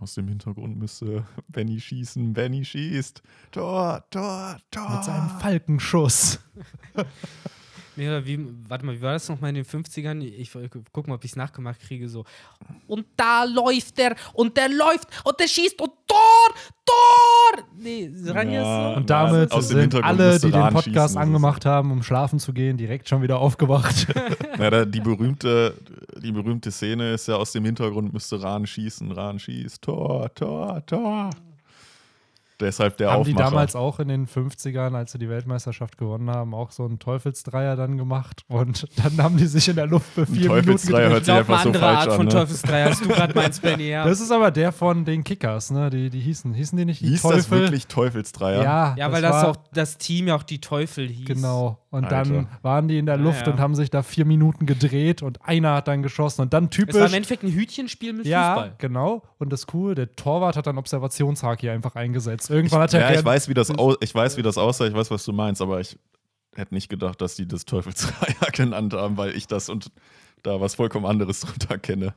Aus dem Hintergrund müsste Benny schießen. Benny schießt. Tor, Tor, Tor. Mit seinem Falkenschuss. Nee, oder wie, warte mal, wie war das nochmal in den 50ern? Ich guck mal, ob ich es nachgemacht kriege. So. Und da läuft der und der läuft und der schießt und Tor! Tor! Nee, Ranja Ja. so. Und damit Aus sind alle, die den Podcast schießen, angemacht haben, um schlafen zu gehen, direkt schon wieder aufgewacht. Ja, da, die, berühmte, die berühmte Szene ist ja aus dem Hintergrund müsste Rahn schießen. Rahn schießt. Tor, Tor, Tor. Deshalb der haben die Aufmacher. damals auch in den 50ern, als sie die Weltmeisterschaft gewonnen haben, auch so einen Teufelsdreier dann gemacht. Und dann haben die sich in der Luft für vier Minuten Teufelsdreier hört gedreht. sich Ich glaube, einfach eine so andere falsch Art an, von ne? Teufelsdreier, als du gerade meinst, Benny. Ja. Das ist aber der von den Kickers, ne? Die, die hießen, hießen die nicht die Hieß Teufel? das wirklich Teufelsdreier? Ja, ja, weil das, auch das Team ja auch die Teufel hieß. Genau. Und Alter. dann waren die in der Ah, Luft ja. und haben sich da vier Minuten gedreht und einer hat dann geschossen und dann Es war im typisch. Endeffekt ein Hütchenspiel mit Ja, Fußball. genau. Und das cool, der Torwart hat dann Observationshaki einfach eingesetzt. Irgendwann hat er Ja, ich weiß, wie das au ich weiß, wie das aussah, ich weiß, was du meinst, aber ich hätte nicht gedacht, dass die das Teufelsdreier genannt haben, weil ich das und da was vollkommen anderes drunter kenne.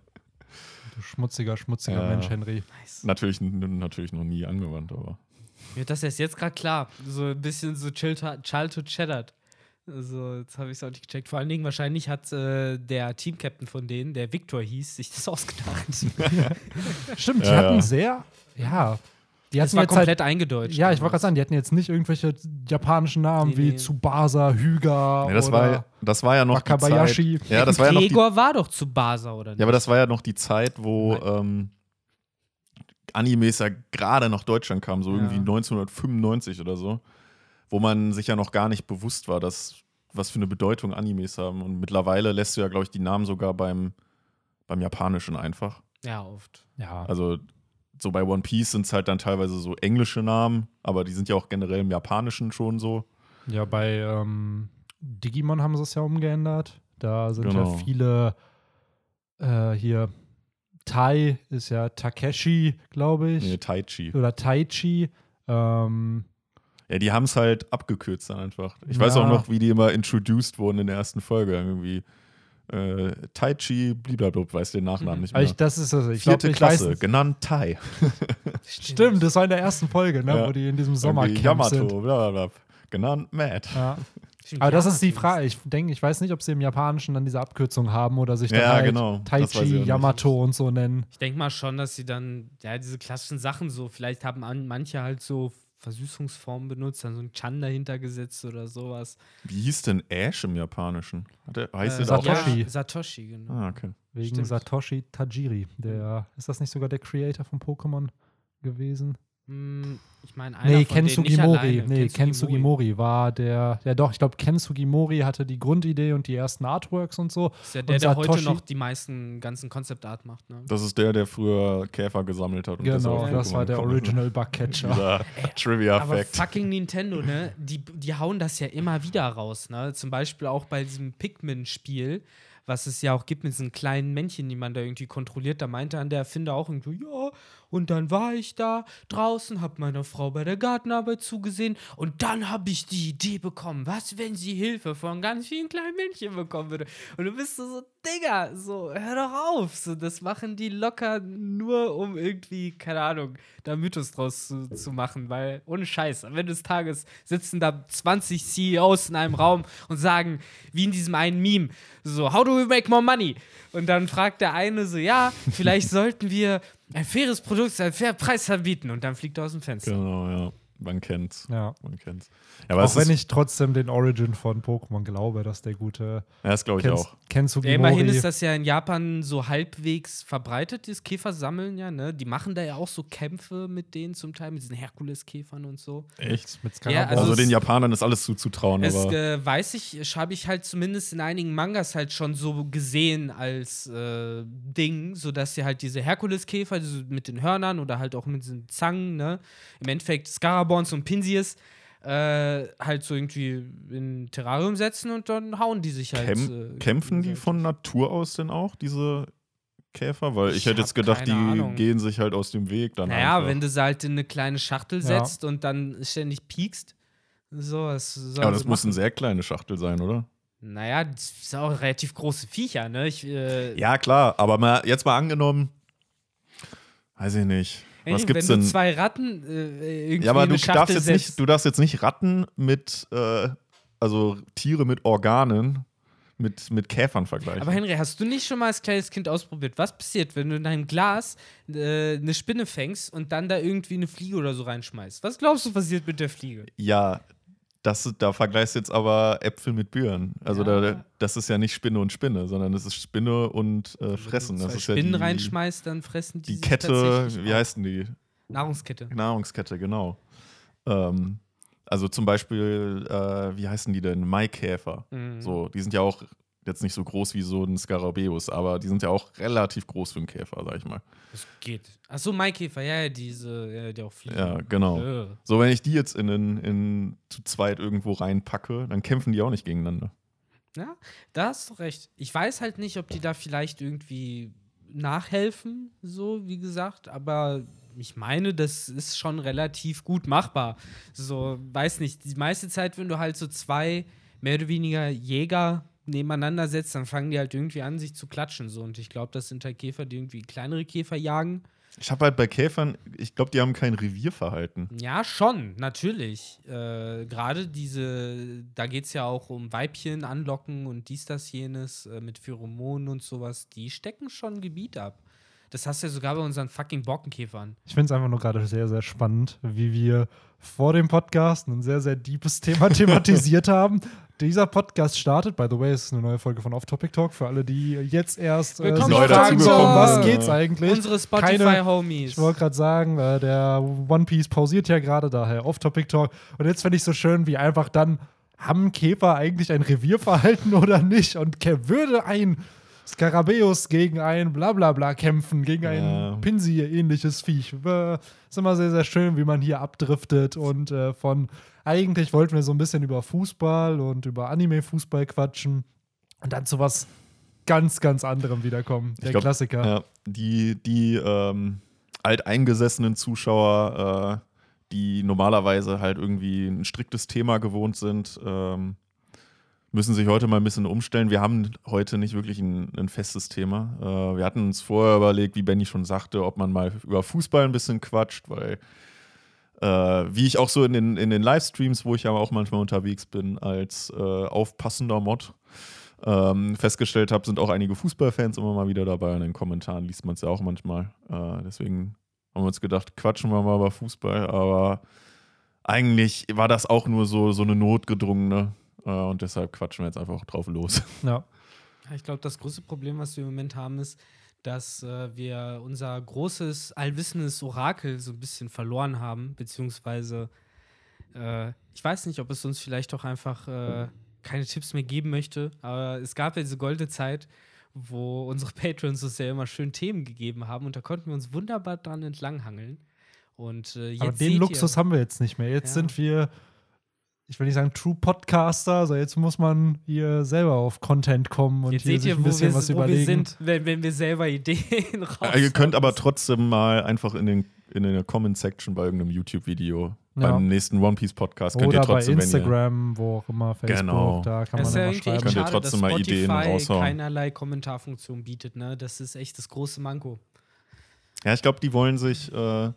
Du schmutziger, schmutziger Ja. Mensch, Henry. Natürlich, n- natürlich noch nie angewandt, aber. Mir wird das erst jetzt gerade klar. So ein bisschen so Childhood Childhood Shattered. Also, jetzt habe ich es auch nicht gecheckt. Vor allen Dingen, wahrscheinlich hat äh, der Teamcaptain von denen, der Victor hieß, sich das ausgedacht. Stimmt, die Ja, hatten ja. sehr, ja. Die Das hatten war jetzt halt, komplett eingedeutscht. ja, ich wollte gerade sagen, die hatten jetzt nicht irgendwelche japanischen Namen Nee, wie nee. Tsubasa, Hyga Nee, das, oder war, das war ja noch die Wakabayashi. Zeit. Ja, das war ja noch die, Gregor war doch zu Basa, oder nicht? ja, aber das war ja noch die Zeit, wo ähm, Animes ja gerade nach Deutschland kamen, so Ja. irgendwie 1995 oder so, wo man sich ja noch gar nicht bewusst war, dass was für eine Bedeutung Animes haben. Und mittlerweile lässt du ja, glaube ich, die Namen sogar beim, beim Japanischen einfach. ja, oft. Ja, Also so bei One Piece sind es halt dann teilweise so englische Namen, aber die sind ja auch generell im Japanischen schon so. ja bei ähm, Digimon haben sie es ja umgeändert. Da sind Genau. ja viele äh, hier. Tai ist ja Takeshi, glaube ich. Nee, Taichi. Oder Taichi. Ähm, Ja, die haben es halt abgekürzt dann einfach. Ich Ja. weiß auch noch, wie die immer introduced wurden in der ersten Folge. Irgendwie äh, Taichi, blablabla, weiß den Nachnamen Mhm. nicht aber mehr. ich, das ist also, ich Vierte glaube, ich weiß. Klasse, genannt Tai. Stimmt, das war in der ersten Folge, ne, Ja. wo die in diesem Sommercamp Yamato, sind. blablabla, genannt Matt. Ja. Aber das ist die Frage. Ich denke, ich weiß nicht, ob sie im Japanischen dann diese Abkürzung haben oder sich dann Ja, halt genau. Das ich Taichi, nicht. Yamato und so nennen. Ich denke mal schon, dass sie dann, ja, diese klassischen Sachen so, vielleicht haben an, manche halt so Versüßungsformen benutzt, dann so ein Chan dahinter gesetzt oder sowas. Wie hieß denn Ash im Japanischen? Hat der, heißt Äh, der da auch Satoshi. Ja, Satoshi, genau. Ah, okay. Wegen Stimmt. Satoshi Tajiri. Der, ist das nicht sogar der Creator von Pokémon gewesen? Hm, ich meine, einer Nee, von Ken denen, nicht Sugimori. alleine. Nee, Ken Sugimori war der. Ja, doch, ich glaube, Ken Sugimori hatte die Grundidee und die ersten Artworks und so. Ist ja der, Und der heute noch die meisten ganzen Concept Art macht. Ne? Das ist der, der früher Käfer gesammelt hat. Und Genau, auf das war der. Original Bugcatcher. Dieser Aber Trivia-Fact. fucking Nintendo, ne? Die, die hauen das ja immer wieder raus, ne? Zum Beispiel auch bei diesem Pikmin-Spiel, was es ja auch gibt mit diesen kleinen Männchen, die man da irgendwie kontrolliert. Da meinte dann der Erfinder auch irgendwie, ja, und dann war ich da draußen, hab meiner Frau bei der Gartenarbeit zugesehen und dann habe ich die Idee bekommen, was, wenn sie Hilfe von ganz vielen kleinen Männchen bekommen würde. Und du bist so, so Digga, so, hör doch auf. So, das machen die locker nur, um irgendwie, keine Ahnung, da Mythos draus zu, zu machen, weil ohne Scheiß, am Ende des Tages sitzen da 20 CEOs in einem Raum und sagen, wie in diesem einen Meme, so, how do we make more money? Und dann fragt der eine so, ja, vielleicht sollten wir ein faires Produkt, einen fairen Preis anbieten. Und dann fliegt er aus dem Fenster. Genau, ja. Man kennt's. Ja. Man kennt's. Ja, aber Auch es wenn ist, ich trotzdem den Origin von Pokémon glaube, dass der gute ja, das glaube ich auch. Ken Ja, immerhin ist das ja in Japan so halbwegs verbreitet, das Käfersammeln, ja, ne? Die machen da ja auch so Kämpfe mit denen zum Teil, mit diesen Herkuleskäfern und so. Echt? mit Ja, Skarabäus. also Also, den Japanern ist alles zuzutrauen, Es aber äh, weiß ich, habe ich halt zumindest in einigen Mangas halt schon so gesehen als äh, Ding, sodass sie halt diese Herkuleskäfer diese mit den Hörnern oder halt auch mit diesen Zangen, ne, im Endeffekt Scarabons und Pinsies, äh, halt so irgendwie in Terrarium setzen und dann hauen die sich halt. Käm äh, kämpfen die von Natur aus denn auch, diese Käfer? Weil ich, Ich hätte jetzt gedacht, die Ahnung. gehen sich halt aus dem Weg dann Naja, einfach. wenn du sie halt in eine kleine Schachtel Ja. setzt und dann ständig piekst. So, sollen aber das muss eine sehr kleine Schachtel sein, oder? Naja, das sind auch relativ große Viecher, ne? Ich, äh, Ja, klar, aber mal, jetzt mal angenommen, Weiß ich nicht. Was gibt's wenn denn? du zwei Ratten äh, irgendwie Ja, aber du darfst, jetzt setzt. nicht, du darfst jetzt nicht Ratten mit, äh, also Tiere mit Organen, mit, mit Käfern vergleichen. Aber Henry, hast du nicht schon mal als kleines Kind ausprobiert? Was passiert, wenn du in deinem Glas äh, eine Spinne fängst und dann da irgendwie eine Fliege oder so reinschmeißt? Was glaubst du passiert mit der Fliege? ja, das, da vergleichst du jetzt aber Äpfel mit Birnen. Also Ja. da, das ist ja nicht Spinne und Spinne, sondern das ist Spinne und äh, Fressen. Wenn du Das zwei ist Spinnen ja die, reinschmeißt, dann fressen die die Kette, wie denn die? Nahrungskette. Nahrungskette, genau. Ähm, also zum Beispiel, äh, wie heißen die denn? Maikäfer. Mhm. So, die sind ja auch jetzt nicht so groß wie so ein Skarabäus, aber die sind ja auch relativ groß für einen Käfer, sag ich mal. Das geht. Achso, Maikäfer, ja, ja, diese, ja, die auch fliegen. Ja, genau. Äh. So, wenn ich die jetzt in, in, in zu zweit irgendwo reinpacke, dann kämpfen die auch nicht gegeneinander. Ja, da hast du recht. Ich weiß halt nicht, ob die da vielleicht irgendwie nachhelfen, so wie gesagt, aber ich meine, das ist schon relativ gut machbar. So, weiß nicht, die meiste Zeit, wenn du halt so zwei mehr oder weniger Jäger nebeneinander setzt, dann fangen die halt irgendwie an, sich zu klatschen. So. Und ich glaube, das sind halt Käfer, die irgendwie kleinere Käfer jagen. Ich habe halt bei Käfern, ich glaube, die haben kein Revierverhalten. Ja, schon, natürlich. Äh, Gerade diese, da geht es ja auch um Weibchen anlocken und dies, das, jenes äh, mit Pheromonen und sowas. Die stecken schon Gebiet ab. Das hast du ja sogar bei unseren fucking Borkenkäfern. Ich finde es einfach nur gerade sehr, sehr spannend, wie wir vor dem Podcast ein sehr, sehr deepes Thema thematisiert haben. Dieser Podcast startet, by the way, es ist eine neue Folge von Off Topic Talk für alle, die jetzt erst äh, sich Neu fragen, dazugekommen um was geht's eigentlich? Unsere Keine- Spotify-Homies. Ich wollte gerade sagen, äh, der One Piece pausiert ja gerade, daher Off-Topic Talk. Und jetzt finde ich so schön, wie einfach dann, haben Käfer eigentlich ein Revierverhalten oder nicht? Und würde ein Skarabäus gegen ein Blablabla kämpfen, gegen Ja. ein Pinsy-ähnliches Viech. Äh, ist immer sehr, sehr schön, wie man hier abdriftet und äh, von eigentlich wollten wir so ein bisschen über Fußball und über Anime-Fußball quatschen und dann zu was ganz, ganz anderem wiederkommen. Der glaub, Klassiker. Ja, die die ähm, alteingesessenen Zuschauer, äh, die normalerweise halt irgendwie ein striktes Thema gewohnt sind, ähm, müssen sich heute mal ein bisschen umstellen. Wir haben heute nicht wirklich ein, ein festes Thema. Äh, wir hatten uns vorher überlegt, wie Benny schon sagte, ob man mal über Fußball ein bisschen quatscht, weil äh, wie ich auch so in den, in den Livestreams, wo ich ja auch manchmal unterwegs bin, als äh, aufpassender Mod, ähm, festgestellt habe, sind auch einige Fußballfans immer mal wieder dabei. In den Kommentaren liest man es ja auch manchmal. Äh, deswegen haben wir uns gedacht, quatschen wir mal über Fußball. Aber eigentlich war das auch nur so, so eine notgedrungene. Äh, und deshalb quatschen wir jetzt einfach drauf los. Ja. Ja, Ich glaube, das größte Problem, was wir im Moment haben, ist, dass äh, wir unser großes, allwissendes Orakel so ein bisschen verloren haben, beziehungsweise äh, ich weiß nicht, ob es uns vielleicht auch einfach äh, keine Tipps mehr geben möchte, aber es gab ja diese goldene Zeit, wo unsere Patrons uns ja immer schön Themen gegeben haben und da konnten wir uns wunderbar dran entlanghangeln. Und äh, jetzt Aber den Luxus ihr, haben wir jetzt nicht mehr. Jetzt Ja. sind wir, ich will nicht sagen True Podcaster, also jetzt muss man hier selber auf Content kommen und jetzt hier seht sich ihr, ein wo, bisschen wir, was wo wir überlegen. sind, wenn, wenn wir selber Ideen raus. Äh, ihr könnt aber trotzdem mal einfach in, den, in der Comment-Section bei irgendeinem YouTube-Video Ja. beim nächsten One Piece Podcast könnt Oder ihr trotzdem, bei wenn ihr Instagram, wo auch immer, Facebook, Genau. da kann Das man ja schreiben. Könnt ihr trotzdem mal Ideen Spotify raushauen. keinerlei Kommentarfunktion bietet. Ne? Das ist echt das große Manko. Ja, ich glaube, die wollen sich, äh,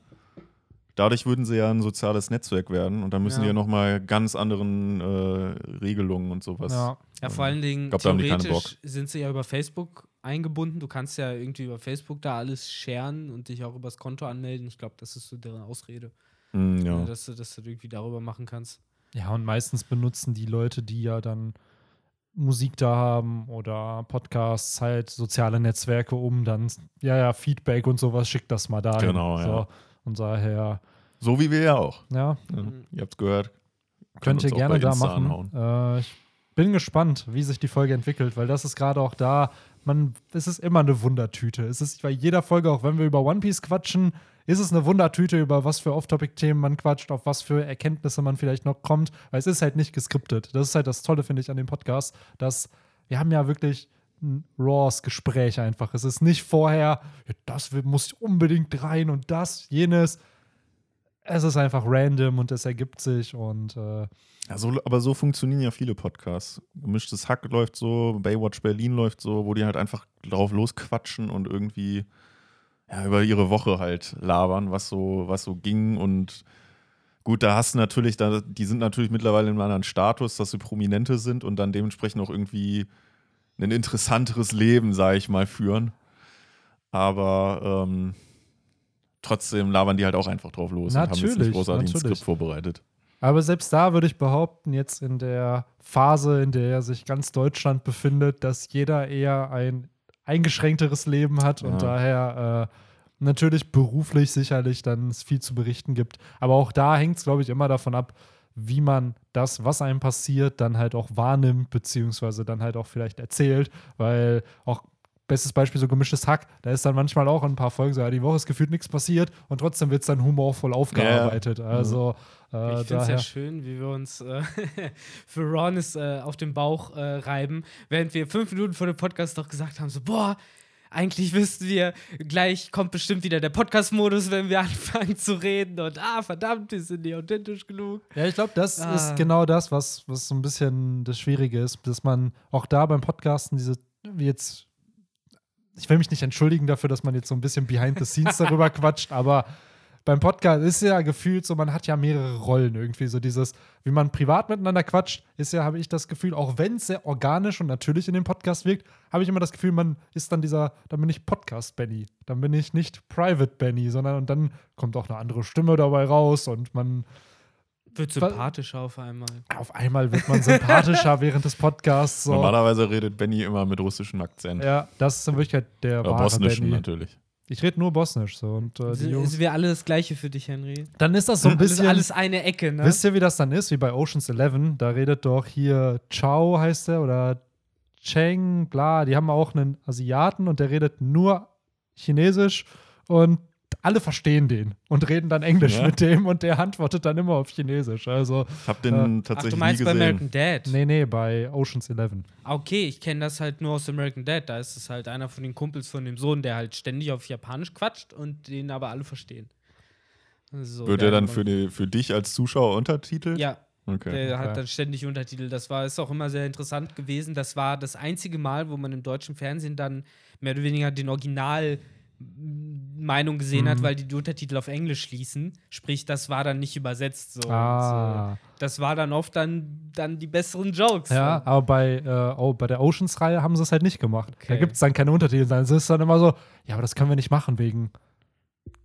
dadurch würden sie ja ein soziales Netzwerk werden und dann müssen Ja. die ja nochmal ganz anderen äh, Regelungen und sowas. Ja. Ja, vor allen Dingen, glaub, theoretisch sind sie ja über Facebook eingebunden. Du kannst ja irgendwie über Facebook da alles sharen und dich auch übers Konto anmelden. Ich glaube, das ist so deren Ausrede, Mm, ja. ne, dass, du, dass du irgendwie darüber machen kannst. Ja, und meistens benutzen die Leute, die ja dann Musik da haben oder Podcasts, halt soziale Netzwerke, um dann, ja, ja, Feedback und sowas, schickt das mal da. Genau, so. ja. Und daher, So wie wir ja auch. ja, Ja, Mhm. Ihr habt's gehört. könnt ihr gerne da Insta machen. Äh, ich bin gespannt, wie sich die Folge entwickelt, weil das ist gerade auch da, man, es ist immer eine Wundertüte. Es ist bei jeder Folge, auch wenn wir über One Piece quatschen, ist es eine Wundertüte, über was für Off-Topic-Themen man quatscht, auf was für Erkenntnisse man vielleicht noch kommt, weil es ist halt nicht geskriptet. Das ist halt das Tolle, finde ich, an dem Podcast, dass wir haben ja wirklich ein raws Gespräch einfach. Es ist nicht vorher, ja, das muss unbedingt rein und das, jenes. Es ist einfach random und es ergibt sich und äh, Ja, aber so funktionieren ja viele Podcasts. Gemischtes Hack läuft so, Baywatch Berlin läuft so, wo die halt einfach drauf losquatschen und irgendwie, ja, über ihre Woche halt labern, was so, was so ging. Und gut, da hast du natürlich, da, die sind natürlich mittlerweile in einem anderen Status, dass sie Prominente sind und dann dementsprechend auch irgendwie ein interessanteres Leben, sage ich mal, führen. Aber ähm, trotzdem labern die halt auch einfach drauf los und haben jetzt Natürlich, nicht großartig ein natürlich. Skript vorbereitet. Aber selbst da würde ich behaupten, jetzt in der Phase, in der sich ganz Deutschland befindet, dass jeder eher ein eingeschränkteres Leben hat und Ja. daher äh, natürlich beruflich sicherlich dann viel zu berichten gibt. Aber auch da hängt es, glaube ich, immer davon ab, wie man das, was einem passiert, dann halt auch wahrnimmt, beziehungsweise dann halt auch vielleicht erzählt, weil auch bestes Beispiel so gemischtes Hack, da ist dann manchmal auch in ein paar Folgen so, ja, die Woche ist gefühlt nichts passiert und trotzdem wird es dann humorvoll aufgearbeitet. Also äh, Ich finde es ja schön, wie wir uns äh, für Ronnis äh, auf den Bauch äh, reiben, während wir fünf Minuten vor dem Podcast doch gesagt haben: so, boah, eigentlich wüssten wir, gleich kommt bestimmt wieder der Podcast-Modus, wenn wir anfangen zu reden und ah, verdammt, die sind nicht authentisch genug. Ja, ich glaube, das Ah. ist genau das, was, was so ein bisschen das Schwierige ist, dass man auch da beim Podcasten diese, wie jetzt, ich will mich nicht entschuldigen dafür, dass man jetzt so ein bisschen behind the scenes darüber quatscht, aber beim Podcast ist ja gefühlt so, man hat ja mehrere Rollen irgendwie. So dieses, wie man privat miteinander quatscht, ist ja, habe ich das Gefühl, auch wenn es sehr organisch und natürlich in dem Podcast wirkt, habe ich immer das Gefühl, man ist dann dieser, dann bin ich Podcast-Benny. Dann bin ich nicht Private-Benny, sondern und dann kommt auch eine andere Stimme dabei raus und man Wird sympathischer auf einmal. auf einmal wird man sympathischer während des Podcasts. So. Normalerweise redet Benny immer mit russischem Akzent. Ja, das ist in Wirklichkeit der Ja, wahre Bosnischen Benny. natürlich. Ich rede nur Bosnisch so und äh, die Jungs. sind wir alle das Gleiche für dich, Henry? Dann ist das so ein bisschen. ist alles eine Ecke, ne? Wisst ihr, wie das dann ist? Wie bei Ocean's Eleven. Da redet doch hier Chao heißt der oder Cheng, bla. Die haben auch einen Asiaten und der redet nur Chinesisch und alle verstehen den und reden dann Englisch Ja. mit dem und der antwortet dann immer auf Chinesisch. Also, Ich habe den Ach, tatsächlich du meinst nie bei gesehen. American Dad? nee, nee, bei Ocean's Eleven. Ah, Okay, ich kenne das halt nur aus American Dad. Da ist es halt einer von den Kumpels von dem Sohn, der halt ständig auf Japanisch quatscht und den aber alle verstehen. So, Wird der er dann für, die, für dich als Zuschauer untertitelt? Ja, Okay. der hat dann ständig Untertitel. Das war ist auch immer sehr interessant gewesen. Das war das einzige Mal, wo man im deutschen Fernsehen dann mehr oder weniger den Original Meinung gesehen hat, Mhm. weil die, die Untertitel auf Englisch schließen. Sprich, das war dann nicht übersetzt. So. Und, Ah. äh, das war dann oft dann, dann die besseren Jokes. Ja, so. aber bei, äh, oh, bei der Oceans-Reihe haben sie es halt nicht gemacht. Da Okay. gibt es dann keine Untertitel. Dann ist es dann immer so, ja, aber das können wir nicht machen wegen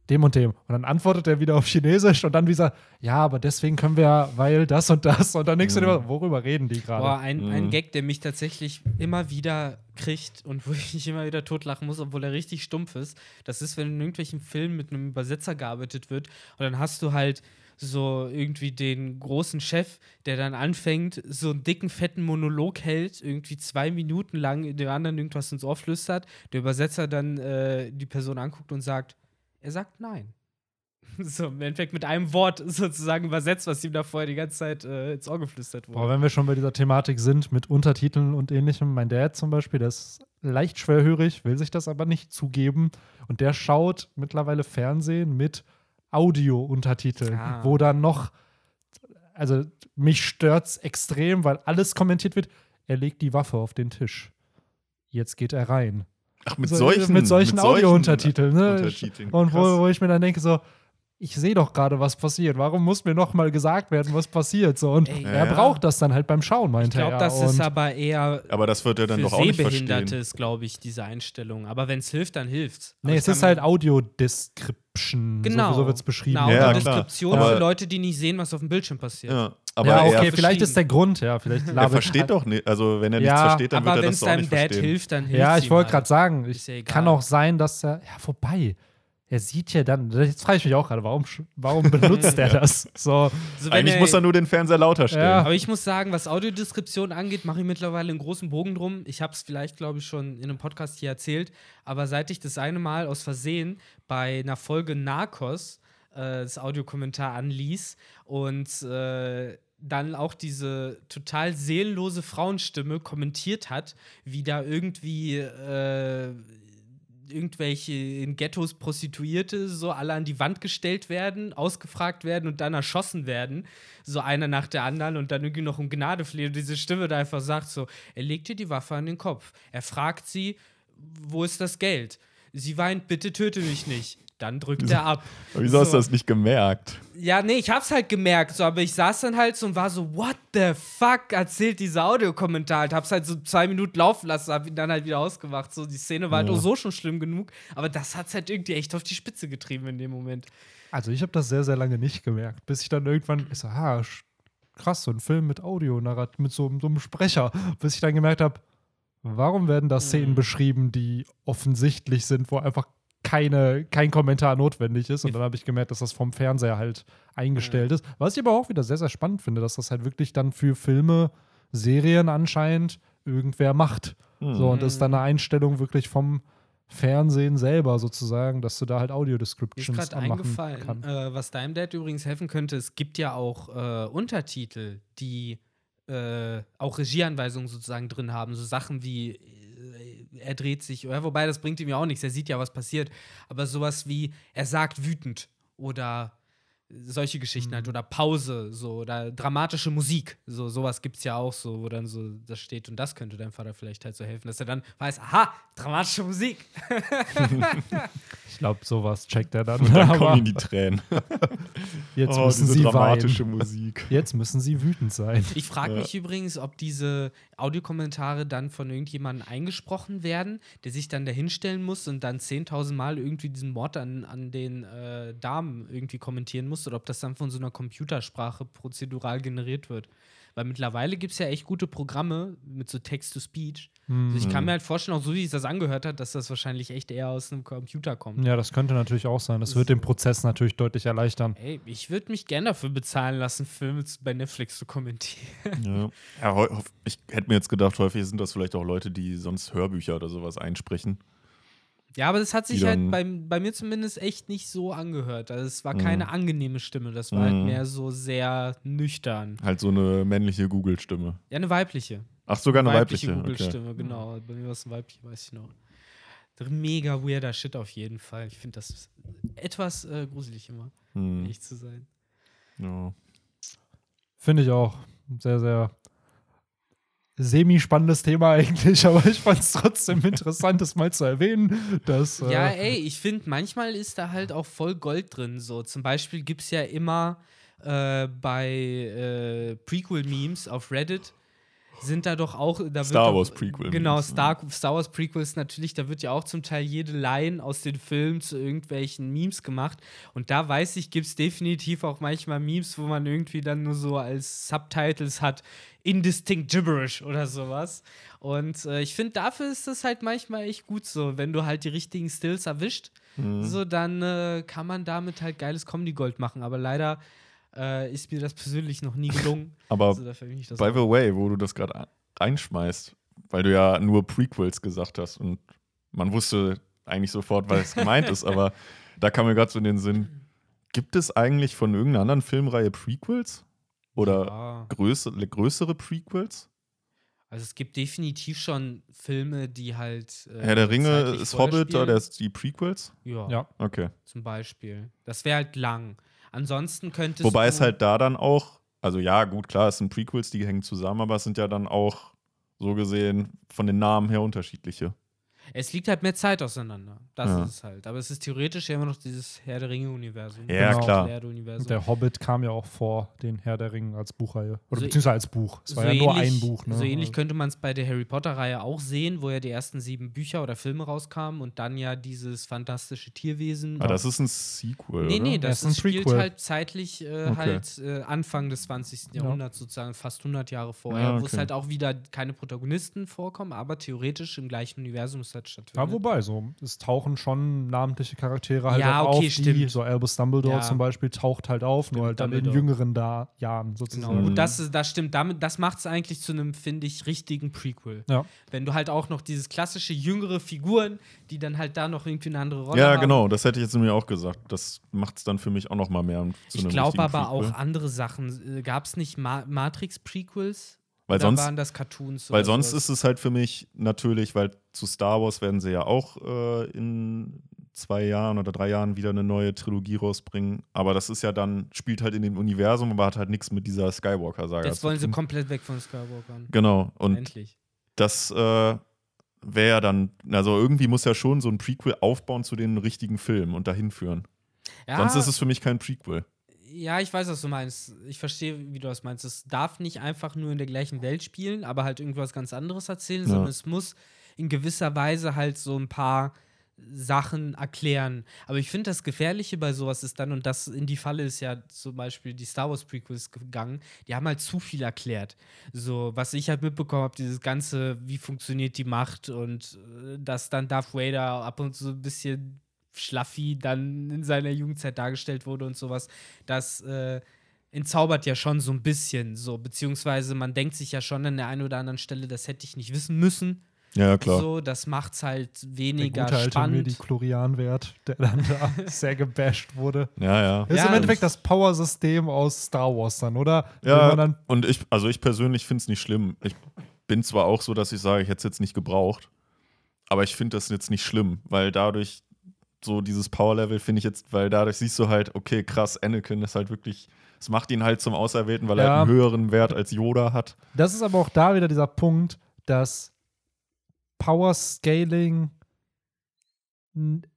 dem und dem. Und dann antwortet er wieder auf Chinesisch und dann wieder, ja, aber deswegen können wir, weil das und das. Und dann du dir immer, worüber reden die Boah, gerade? ein, ein Mhm. Gag, der mich tatsächlich immer wieder kriegt und wo ich mich immer wieder totlachen muss, obwohl er richtig stumpf ist. Das ist, wenn in irgendwelchen Filmen mit einem Übersetzer gearbeitet wird und dann hast du halt so irgendwie den großen Chef, der dann anfängt, so einen dicken, fetten Monolog hält, irgendwie zwei Minuten lang dem anderen irgendwas ins Ohr flüstert, der Übersetzer dann äh, die Person anguckt und sagt, er sagt nein. So, im Endeffekt mit einem Wort sozusagen übersetzt, was ihm da vorher die ganze Zeit äh, ins Ohr geflüstert wurde. Boah, wenn wir schon bei dieser Thematik sind mit Untertiteln und ähnlichem, mein Dad zum Beispiel, der ist leicht schwerhörig, will sich das aber nicht zugeben. Und der schaut mittlerweile Fernsehen mit Audio-Untertiteln, Ah. wo dann noch, also mich stört's extrem, weil alles kommentiert wird. Er legt die Waffe auf den Tisch. Jetzt geht er rein. Ach, mit So, solchen, mit solchen Audio-Untertiteln, ne? Und wo, wo ich mir dann denke, so, ich sehe doch gerade, was passiert. Warum muss mir noch mal gesagt werden, was passiert? So, und Ey. er Ja. braucht das dann halt beim Schauen, Ich meinte er. glaube, das ist aber eher Aber das wird er dann für doch auch nicht Sehbehinderte verstehen. ist, glaube ich, diese Einstellung. Aber wenn es hilft, dann hilft's. Aber Nee, ich es ist halt Audio-Description. Genau. So, so wird es beschrieben. Eine Ja, klar. Audiodeskription Aber- für Leute, die nicht sehen, was auf dem Bildschirm passiert. Ja, aber ja, okay, verstehen. vielleicht ist der Grund, ja. Vielleicht er versteht doch nicht. Also, wenn er Ja, nichts versteht, dann Aber wird er wenn das es doch auch deinem nicht Dad verstehen. hilft, dann hilft Ja, ich wollte gerade sagen, ich ja egal. kann auch sein, dass er. Ja, vorbei. Er sieht ja dann. Jetzt frage ich mich auch gerade, warum, warum benutzt er das? So. Also Eigentlich er- muss er nur den Fernseher lauter stellen. Ja. Aber ich muss sagen, was Audiodeskription angeht, mache ich mittlerweile einen großen Bogen drum. Ich habe es vielleicht, glaube ich, schon in einem Podcast hier erzählt, aber seit ich das eine Mal aus Versehen bei einer Folge Narcos äh, das Audiokommentar anließ und äh, dann auch diese total seelenlose Frauenstimme kommentiert hat, wie da irgendwie äh, irgendwelche in Ghettos Prostituierte so alle an die Wand gestellt werden, ausgefragt werden und dann erschossen werden, so einer nach der anderen und dann irgendwie noch um Gnade flehen und diese Stimme da einfach sagt so, er legt ihr die Waffe an den Kopf. Er fragt sie, wo ist das Geld? sie weint, bitte töte mich nicht. Dann drückt er ab. Aber wieso hast So. du das nicht gemerkt? Ja, nee, ich hab's halt gemerkt, so, aber ich saß dann halt so und war so, what the fuck erzählt dieser Audiokommentar? halt, hab's halt so zwei Minuten laufen lassen, hab ihn dann halt wieder ausgemacht. So, die Szene war halt Ja. auch so schon schlimm genug, aber das hat's halt irgendwie echt auf die Spitze getrieben in dem Moment. Also ich habe das sehr, sehr lange nicht gemerkt, bis ich dann irgendwann, ich so, ah, sch- krass, so ein Film mit Audio, mit so, so einem Sprecher, bis ich dann gemerkt habe, warum werden da Szenen Mhm. beschrieben, die offensichtlich sind, wo einfach keine, kein Kommentar notwendig ist. Und dann habe ich gemerkt, dass das vom Fernseher halt eingestellt ist. Was ich aber auch wieder sehr, sehr spannend finde, dass das halt wirklich dann für Filme, Serien anscheinend irgendwer macht. So, und das ist dann eine Einstellung wirklich vom Fernsehen selber sozusagen, dass du da halt Mir ist Audio-Descriptions gerade anmachen eingefallen, kannst. äh, was deinem Dad übrigens helfen könnte, es gibt ja auch äh, Untertitel, die äh, auch Regieanweisungen sozusagen drin haben. So Sachen wie er dreht sich, ja, wobei das bringt ihm ja auch nichts, er sieht ja, was passiert. Aber sowas wie er sagt wütend oder solche Geschichten Mhm. halt oder Pause so oder dramatische Musik so sowas gibt's ja auch so wo dann so das steht und das könnte deinem Vater vielleicht halt so helfen dass er dann weiß aha dramatische Musik Ich glaube, sowas checkt er dann. Und dann kommen ihm die Tränen. jetzt oh, müssen diese sie dramatische weinen. Musik. Jetzt müssen sie wütend sein. Ich frage Ja. mich übrigens, ob diese Audiokommentare dann von irgendjemandem eingesprochen werden, der sich dann dahinstellen muss und dann 10.000 Mal irgendwie diesen Mord an, an den äh, Damen irgendwie kommentieren muss oder ob das dann von so einer Computersprache prozedural generiert wird. Weil mittlerweile gibt es ja echt gute Programme mit so Text-to-Speech. Also ich kann Mhm. mir halt vorstellen, auch so wie sich das angehört hat, dass das wahrscheinlich echt eher aus einem Computer kommt. Ja, das könnte natürlich auch sein. Das wird den Prozess natürlich deutlich erleichtern. Ey, ich würde mich gerne dafür bezahlen lassen, Filme zu- bei Netflix zu kommentieren. Ja. ja, ich hätte mir jetzt gedacht, häufig sind das vielleicht auch Leute, die sonst Hörbücher oder sowas einsprechen. Ja, aber das hat sich halt bei, bei mir zumindest echt nicht so angehört. Also es war Mhm. keine angenehme Stimme, das war halt Mhm. mehr so sehr nüchtern. Halt so eine männliche Google-Stimme. Ja, eine weibliche. Ach, sogar eine weibliche. okay. Google-Stimme, genau. Bei mir war es eine weibliche, weiß ich noch. Mega weirder Shit auf jeden Fall. Ich finde das etwas äh, gruselig immer, um Hm. ehrlich zu sein. Ja. Finde ich auch. Sehr, sehr semi-spannendes Thema eigentlich, aber ich fand es trotzdem interessant, das mal zu erwähnen. Dass, äh, Ja, ey, ich finde, manchmal ist da halt auch voll Gold drin. So, zum Beispiel gibt es ja immer äh, bei äh, Prequel-Memes auf Reddit sind da doch auch. Da wird Star doch, Wars Prequel-Memes, Genau, ne? Star, Star Wars Prequels natürlich, da wird ja auch zum Teil jede Line aus den Filmen zu irgendwelchen Memes gemacht. Und da weiß ich, gibt es definitiv auch manchmal Memes, wo man irgendwie dann nur so als Subtitles hat, Indistinct Gibberish oder sowas. Und äh, ich finde, dafür ist das halt manchmal echt gut so. Wenn du halt die richtigen Stills erwischt, Mhm. so dann äh, kann man damit halt geiles Comedy-Gold machen. Aber leider äh, ist mir das persönlich noch nie gelungen. Aber also by the way, wo du das gerade reinschmeißt, weil du ja nur Prequels gesagt hast und man wusste eigentlich sofort, was gemeint ist, aber da kam mir gerade so in den Sinn, gibt es eigentlich von irgendeiner anderen Filmreihe Prequels? Oder ja. größere, größere Prequels? Also es gibt definitiv schon Filme, die halt. Äh, Herr der Ringe ist Hobbit, oder ist die Prequels? Ja, Ja. Okay. zum Beispiel. Das wäre halt lang. Ansonsten könntest Wobei du. es halt da dann auch, also ja, gut, klar, es sind Prequels, die hängen zusammen, aber es sind ja dann auch so gesehen von den Namen her unterschiedliche. Es liegt halt mehr Zeit auseinander. Das Ja. ist es halt. Aber es ist theoretisch ja immer noch dieses Herr der Ringe-Universum. Ja, Genau. klar. Universum. Und der Hobbit kam ja auch vor den Herr der Ringe als Buchreihe. Oder So- beziehungsweise als Buch. Es war so ja nur ähnlich- ein Buch. Ne? So ähnlich könnte man es bei der Harry Potter-Reihe auch sehen, wo ja die ersten sieben Bücher oder Filme rauskamen und dann ja dieses fantastische Tierwesen. Ah, das ist ein Sequel, Nee, oder? nee, Das das ist ein ist spielt Prequel. halt zeitlich äh, Okay. halt äh, Anfang des 20. Ja. Jahrhunderts sozusagen, fast 100 Jahre vorher, Ja, wo es okay. halt auch wieder keine Protagonisten vorkommen, aber theoretisch im gleichen Universum es halt stattfindet. Ja, wobei, so, es tauchen schon namentliche Charaktere halt Ja, auch okay, auf, die, stimmt. so Albus Dumbledore Ja. zum Beispiel taucht halt auf, nur Stimmt, halt dann Dumbledore. in jüngeren da Jahren Genau, sozusagen. Mhm. und das, ist- das stimmt. Damit, das macht es eigentlich zu einem, finde ich, richtigen Prequel. Ja. Wenn du halt auch noch dieses klassische jüngere Figuren, die dann halt da noch irgendwie eine andere Rolle Ja, haben. genau, das hätte ich jetzt mir auch gesagt. Das macht es dann für mich auch noch mal mehr zu Ich einem glaube aber Prequel. auch andere Sachen. Gab es nicht Ma Matrix-Prequels? Weil sonst, waren das Cartoons? weil sonst sowas? ist es halt für mich natürlich, weil zu Star Wars werden sie ja auch äh, in zwei Jahren oder drei Jahren wieder eine neue Trilogie rausbringen. Aber das ist ja dann, spielt halt in dem Universum, aber hat halt nichts mit dieser Skywalker-Saga Jetzt zu wollen sie komplett weg von Skywalker. Genau, und Endlich. das äh, wäre ja dann, also irgendwie muss ja schon so ein Prequel aufbauen zu den richtigen Filmen und dahin führen. Ja, Sonst ist es für mich kein Prequel. Ja, ich weiß, was du meinst. Ich verstehe, wie du das meinst. Es darf nicht einfach nur in der gleichen Welt spielen, aber halt irgendwas ganz anderes erzählen, Ja. sondern es muss in gewisser Weise halt so ein paar Sachen erklären. Aber ich finde, das Gefährliche bei sowas ist dann, und das in die Falle ist ja zum Beispiel die Star Wars Prequels gegangen, die haben halt zu viel erklärt. So, was ich halt mitbekommen habe, dieses Ganze, wie funktioniert die Macht und äh, dass dann Darth Vader ab und zu ein bisschen schlaffi dann in seiner Jugendzeit dargestellt wurde und sowas, das äh, entzaubert ja schon so ein bisschen so, beziehungsweise man denkt sich ja schon an der einen oder anderen Stelle, das hätte ich nicht wissen müssen. Ja, klar. So, das macht's halt Der weniger gute alte spannend. Medi-Chlorian-Wert, der dann da sehr gebasht wurde. Ja, ja. Das ist Ja, im Endeffekt das Power-System aus Star Wars dann, oder? Ja, man dann, und ich, also ich persönlich finde es nicht schlimm. Ich bin zwar auch so, dass ich sage, ich hätte es jetzt nicht gebraucht, aber ich finde das jetzt nicht schlimm, weil dadurch so dieses Power-Level finde ich jetzt, weil dadurch siehst du halt, okay, krass, Anakin ist halt wirklich, es macht ihn halt zum Auserwählten, weil er Ja. halt einen höheren Wert als Yoda hat. das ist aber auch da wieder dieser Punkt, dass Power-Scaling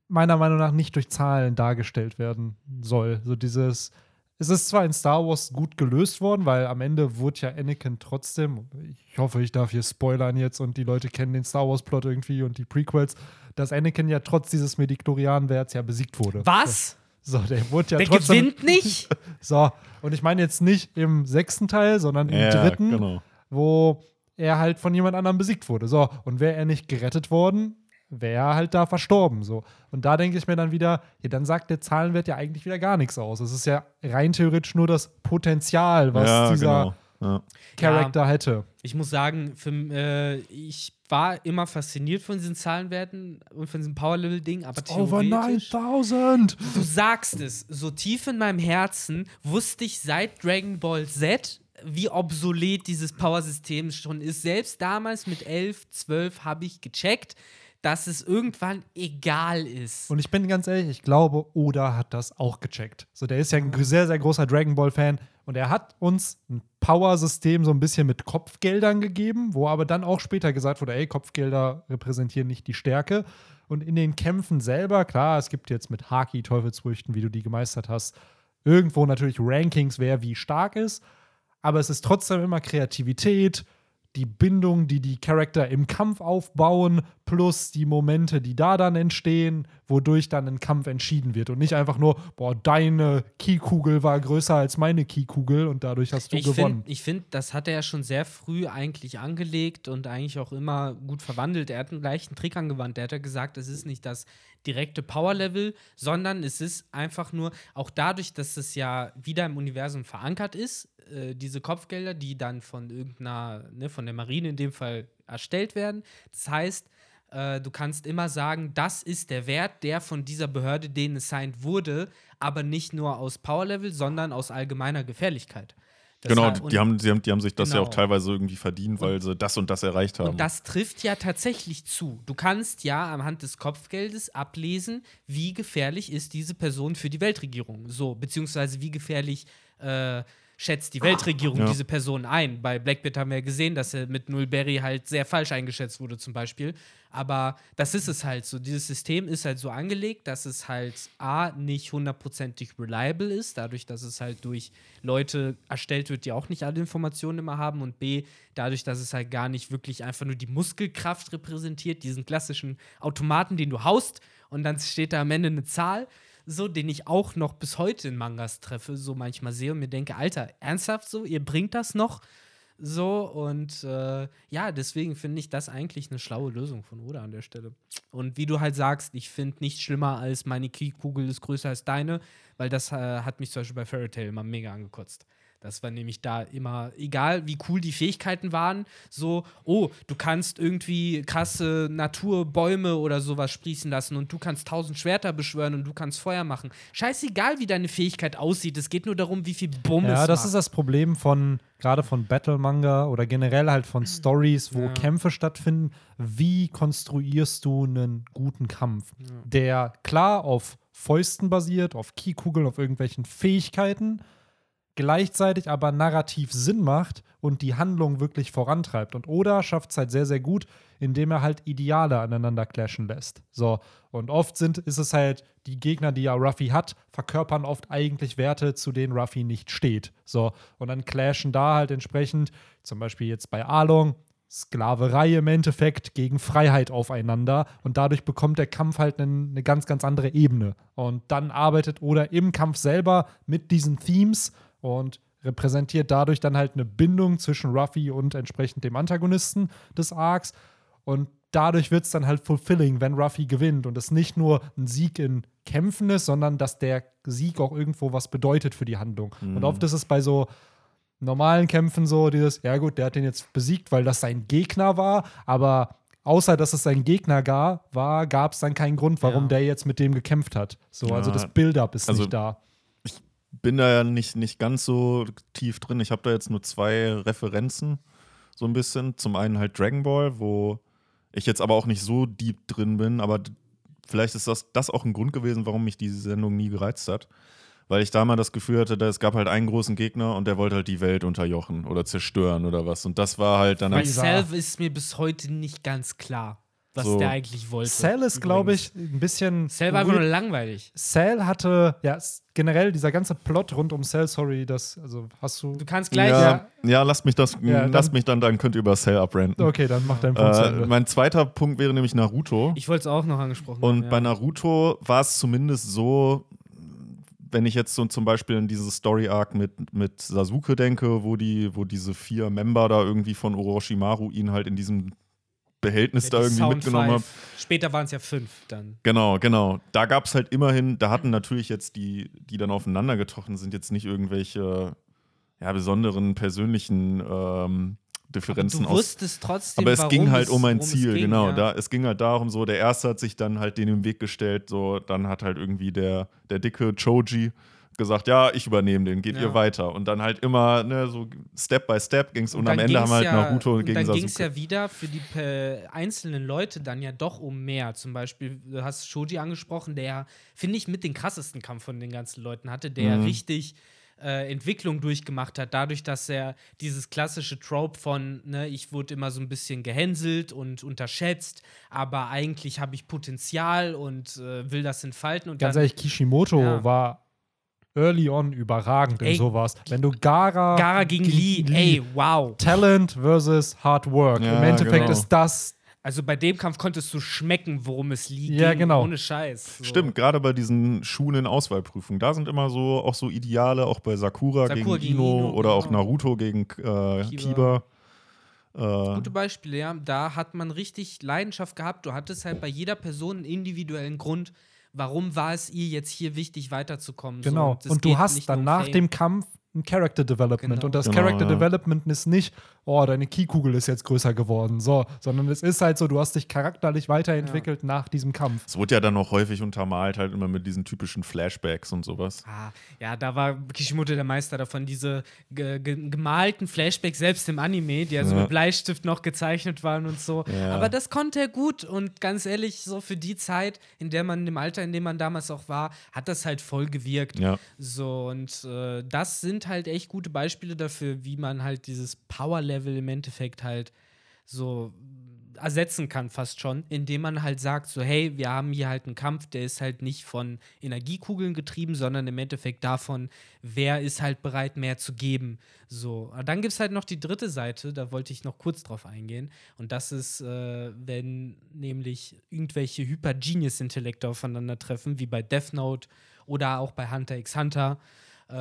meiner Meinung nach nicht durch Zahlen dargestellt werden soll. So dieses, es ist zwar in Star Wars gut gelöst worden, weil am Ende wurde ja Anakin trotzdem, ich hoffe, ich darf hier spoilern jetzt und die Leute kennen den Star Wars-Plot irgendwie und die Prequels, dass Anakin ja trotz dieses Mediklorian-Werts ja besiegt wurde. Was? So, der wurde ja Der trotzdem. gewinnt nicht? So, und ich meine jetzt nicht im sechsten Teil, sondern im Ja, dritten, genau. wo er halt von jemand anderem besiegt wurde. So, und wäre er nicht gerettet worden, wäre er halt da verstorben. So. Und da denke ich mir dann wieder, ja, dann sagt der Zahlenwert ja eigentlich wieder gar nichts aus. Es ist ja rein theoretisch nur das Potenzial, was ja, dieser genau. Ja. Charakter hätte. Ich muss sagen, für, äh, ich war immer fasziniert von diesen Zahlenwerten und von diesem Power-Level-Ding, aber Over theoretisch 9000! Du sagst es, so tief in meinem Herzen wusste ich seit Dragon Ball Z, wie obsolet dieses Power-System schon ist. Selbst damals mit 11, 12 habe ich gecheckt, dass es irgendwann egal ist. Und ich bin ganz ehrlich, ich glaube, Oda hat das auch gecheckt. So, der ist ja ein sehr, sehr großer Dragon Ball-Fan und er hat uns ein Power-System so ein bisschen mit Kopfgeldern gegeben, wo aber dann auch später gesagt wurde, ey, Kopfgelder repräsentieren nicht die Stärke. Und in den Kämpfen selber, klar, es gibt jetzt mit Haki Teufelsfrüchten, wie du die gemeistert hast, irgendwo natürlich Rankings, wer wie stark ist. Aber es ist trotzdem immer Kreativität, die Bindung, die die Charakter im Kampf aufbauen, plus die Momente, die da dann entstehen, wodurch dann ein Kampf entschieden wird. Und nicht einfach nur, boah, deine Kiekugel war größer als meine Kiekugel und dadurch hast du ich gewonnen. finde, find, das hat er ja schon sehr früh eigentlich angelegt und eigentlich auch immer gut verwandelt. Er hat einen leichten Trick angewandt. Er hat ja gesagt, es ist nicht das direkte Power-Level, sondern es ist einfach nur, auch dadurch, dass es ja wieder im Universum verankert ist, äh, diese Kopfgelder, die dann von irgendeiner, ne, von der Marine in dem Fall erstellt werden. Das heißt, äh, du kannst immer sagen, das ist der Wert, der von dieser Behörde denen assigned wurde, aber nicht nur aus Power-Level, sondern aus allgemeiner Gefährlichkeit. Das Genau, heißt- die, haben, die, haben, die haben sich das ja Genau. auch teilweise irgendwie verdient, weil sie das und das erreicht haben. Und das trifft ja tatsächlich zu. Du kannst ja anhand des Kopfgeldes ablesen, wie gefährlich ist diese Person für die Weltregierung. So, beziehungsweise wie gefährlich äh, schätzt die Weltregierung Ja. diese Person ein. Bei Blackbeard haben wir ja gesehen, dass er mit Nullberry halt sehr falsch eingeschätzt wurde, zum Beispiel. Aber das ist es halt so. Dieses System ist halt so angelegt, dass es halt A, nicht hundertprozentig reliable ist, dadurch, dass es halt durch Leute erstellt wird, die auch nicht alle Informationen immer haben. Und B, dadurch, dass es halt gar nicht wirklich einfach nur die Muskelkraft repräsentiert, diesen klassischen Automaten, den du haust und dann steht da am Ende eine Zahl so, den ich auch noch bis heute in Mangas treffe, so manchmal sehe und mir denke, Alter, ernsthaft so, ihr bringt das noch? So, und äh, ja, deswegen finde ich das eigentlich eine schlaue Lösung von Oda an der Stelle. Und wie du halt sagst, ich finde nichts schlimmer als meine Key-Kugel ist größer als deine, weil das äh, hat mich zum Beispiel bei Fairy Tail immer mega angekotzt. Das war nämlich da immer, egal wie cool die Fähigkeiten waren, so, oh, du kannst irgendwie krasse Naturbäume oder sowas sprießen lassen und du kannst tausend Schwerter beschwören und du kannst Feuer machen. Scheißegal, wie deine Fähigkeit aussieht, es geht nur darum, wie viel Bumm es Ja, das macht. ist das Problem von, gerade von Battle-Manga oder generell halt von Stories, wo Ja. Kämpfe stattfinden. Wie konstruierst du einen guten Kampf, der klar auf Fäusten basiert, auf Keykugeln, auf irgendwelchen Fähigkeiten, gleichzeitig aber narrativ Sinn macht und die Handlung wirklich vorantreibt. Und Oda schafft es halt sehr, sehr gut, indem er halt Ideale aneinander clashen lässt. So, und oft sind, ist es halt, die Gegner, die ja Ruffy hat, verkörpern oft eigentlich Werte, zu denen Ruffy nicht steht. So, und dann clashen da halt entsprechend, zum Beispiel jetzt bei Arlong, Sklaverei im Endeffekt gegen Freiheit aufeinander und dadurch bekommt der Kampf halt eine ganz, ganz andere Ebene. Und dann arbeitet Oda im Kampf selber mit diesen Themes und repräsentiert dadurch dann halt eine Bindung zwischen Ruffy und entsprechend dem Antagonisten des Arcs. Und dadurch wird es dann halt fulfilling, wenn Ruffy gewinnt und es nicht nur ein Sieg in Kämpfen ist, sondern dass der Sieg auch irgendwo was bedeutet für die Handlung. Mhm. Und oft ist es bei so normalen Kämpfen so dieses, ja gut, der hat den jetzt besiegt, weil das sein Gegner war, aber außer dass es sein Gegner gar, war, gab es dann keinen Grund, warum Ja. der jetzt mit dem gekämpft hat. So, Ja, also das Build-up ist also nicht da. Bin da ja nicht, nicht ganz so tief drin. Ich habe da jetzt nur zwei Referenzen, so ein bisschen. Zum einen halt Dragon Ball, wo ich jetzt aber auch nicht so deep drin bin, aber vielleicht ist das, das auch ein Grund gewesen, warum mich diese Sendung nie gereizt hat. Weil ich da mal das Gefühl hatte, da es gab halt einen großen Gegner und der wollte halt die Welt unterjochen oder zerstören oder was. Und das war halt dann Bei Dieser- Self ist mir bis heute nicht ganz klar, was So. der eigentlich wollte. Cell ist, glaube ich, ein bisschen. Cell war einfach nur langweilig. Cell hatte, ja, generell dieser ganze Plot rund um Cell, sorry, das, also hast du. Du kannst gleich. ja, ja, lasst mich das, Ja, lasst dann- mich dann, dann könnt ihr über Cell abrenten. Okay, dann mach deinen Punkt zu Äh, mein zweiter Punkt wäre nämlich Naruto. Ich wollte es auch noch angesprochen Und haben. ja. bei Naruto war es zumindest so, wenn ich jetzt so zum Beispiel an dieses Story-Arc mit, mit Sasuke denke, wo, die, wo diese vier Member da irgendwie von Orochimaru ihn halt in diesem Behältnis Ja, da irgendwie Sound mitgenommen. Five. Später waren es ja fünf dann. Genau, genau. Da gab es halt immerhin, da hatten natürlich jetzt die, die dann aufeinander getroffen sind, jetzt nicht irgendwelche ja, besonderen persönlichen ähm, Differenzen du aus. wusstest trotzdem, Aber es ging halt um ein Ziel, ging, genau. Ja. Da, es ging halt darum, so, der erste hat sich dann halt den im Weg gestellt, so, dann hat halt irgendwie der, der dicke Choji gesagt, ja, ich übernehme den, geht Ja. ihr weiter. Und dann halt immer, ne, so Step by Step ging's und, Und am Ende haben halt ja, Naruto und gegen Dann ging es ja wieder für die äh, einzelnen Leute dann ja doch um mehr. Zum Beispiel, du hast Shoji angesprochen, der finde ich, mit den krassesten Kampf von den ganzen Leuten hatte, der Mhm. richtig äh, Entwicklung durchgemacht hat, dadurch, dass er dieses klassische Trope von, ne, ich wurde immer so ein bisschen gehänselt und unterschätzt, aber eigentlich habe ich Potenzial und äh, will das entfalten. Und Ganz dann ehrlich, Kishimoto Ja. war early on überragend in Ey, sowas. Wenn du Gara. Gara gegen Lee, ey, wow. Talent versus Hard Work. Ja, Im Endeffekt genau. ist das. Also bei dem Kampf konntest du schmecken, worum es liegt. Ja, genau. Ohne Scheiß. So. Stimmt, gerade bei diesen Schulen-Auswahlprüfungen, da sind immer so auch so Ideale, auch bei Sakura, Sakura gegen, gegen Ino, Ino, oder auch genau. Naruto gegen äh, Kiba. Kiba. Äh, Gute Beispiele, ja. Da hat man richtig Leidenschaft gehabt. Du hattest halt bei jeder Person einen individuellen Grund, warum war es ihr jetzt hier wichtig, weiterzukommen. Genau. So, und du hast dann um nach Fame. dem Kampf ein Character Development. Genau. Und das Genau, Character ja. Development ist nicht, oh, deine Keykugel ist jetzt größer geworden, so, sondern es ist halt so, du hast dich charakterlich weiterentwickelt nach diesem Kampf. es wurde ja dann auch häufig untermalt, halt immer mit diesen typischen Flashbacks und sowas. Ah, ja, da war Kishimoto der Meister davon, diese ge ge gemalten Flashbacks, selbst im Anime, die also Ja. mit Bleistift noch gezeichnet waren und so. Ja. Aber das konnte er gut und ganz ehrlich, so für die Zeit, in der man, im Alter, in dem man damals auch war, hat das halt voll gewirkt. Ja. So, und äh, das sind halt echt gute Beispiele dafür, wie man halt dieses Power-Level im Endeffekt halt so ersetzen kann, fast schon, indem man halt sagt, so, hey, wir haben hier halt einen Kampf, der ist halt nicht von Energiekugeln getrieben, sondern im Endeffekt davon, wer ist halt bereit, mehr zu geben. So, Aber dann gibt es halt noch die dritte Seite, da wollte ich noch kurz drauf eingehen. Und das ist, äh, wenn nämlich irgendwelche Hyper-Genius-Intellekte aufeinandertreffen, wie bei Death Note oder auch bei Hunter x Hunter, äh,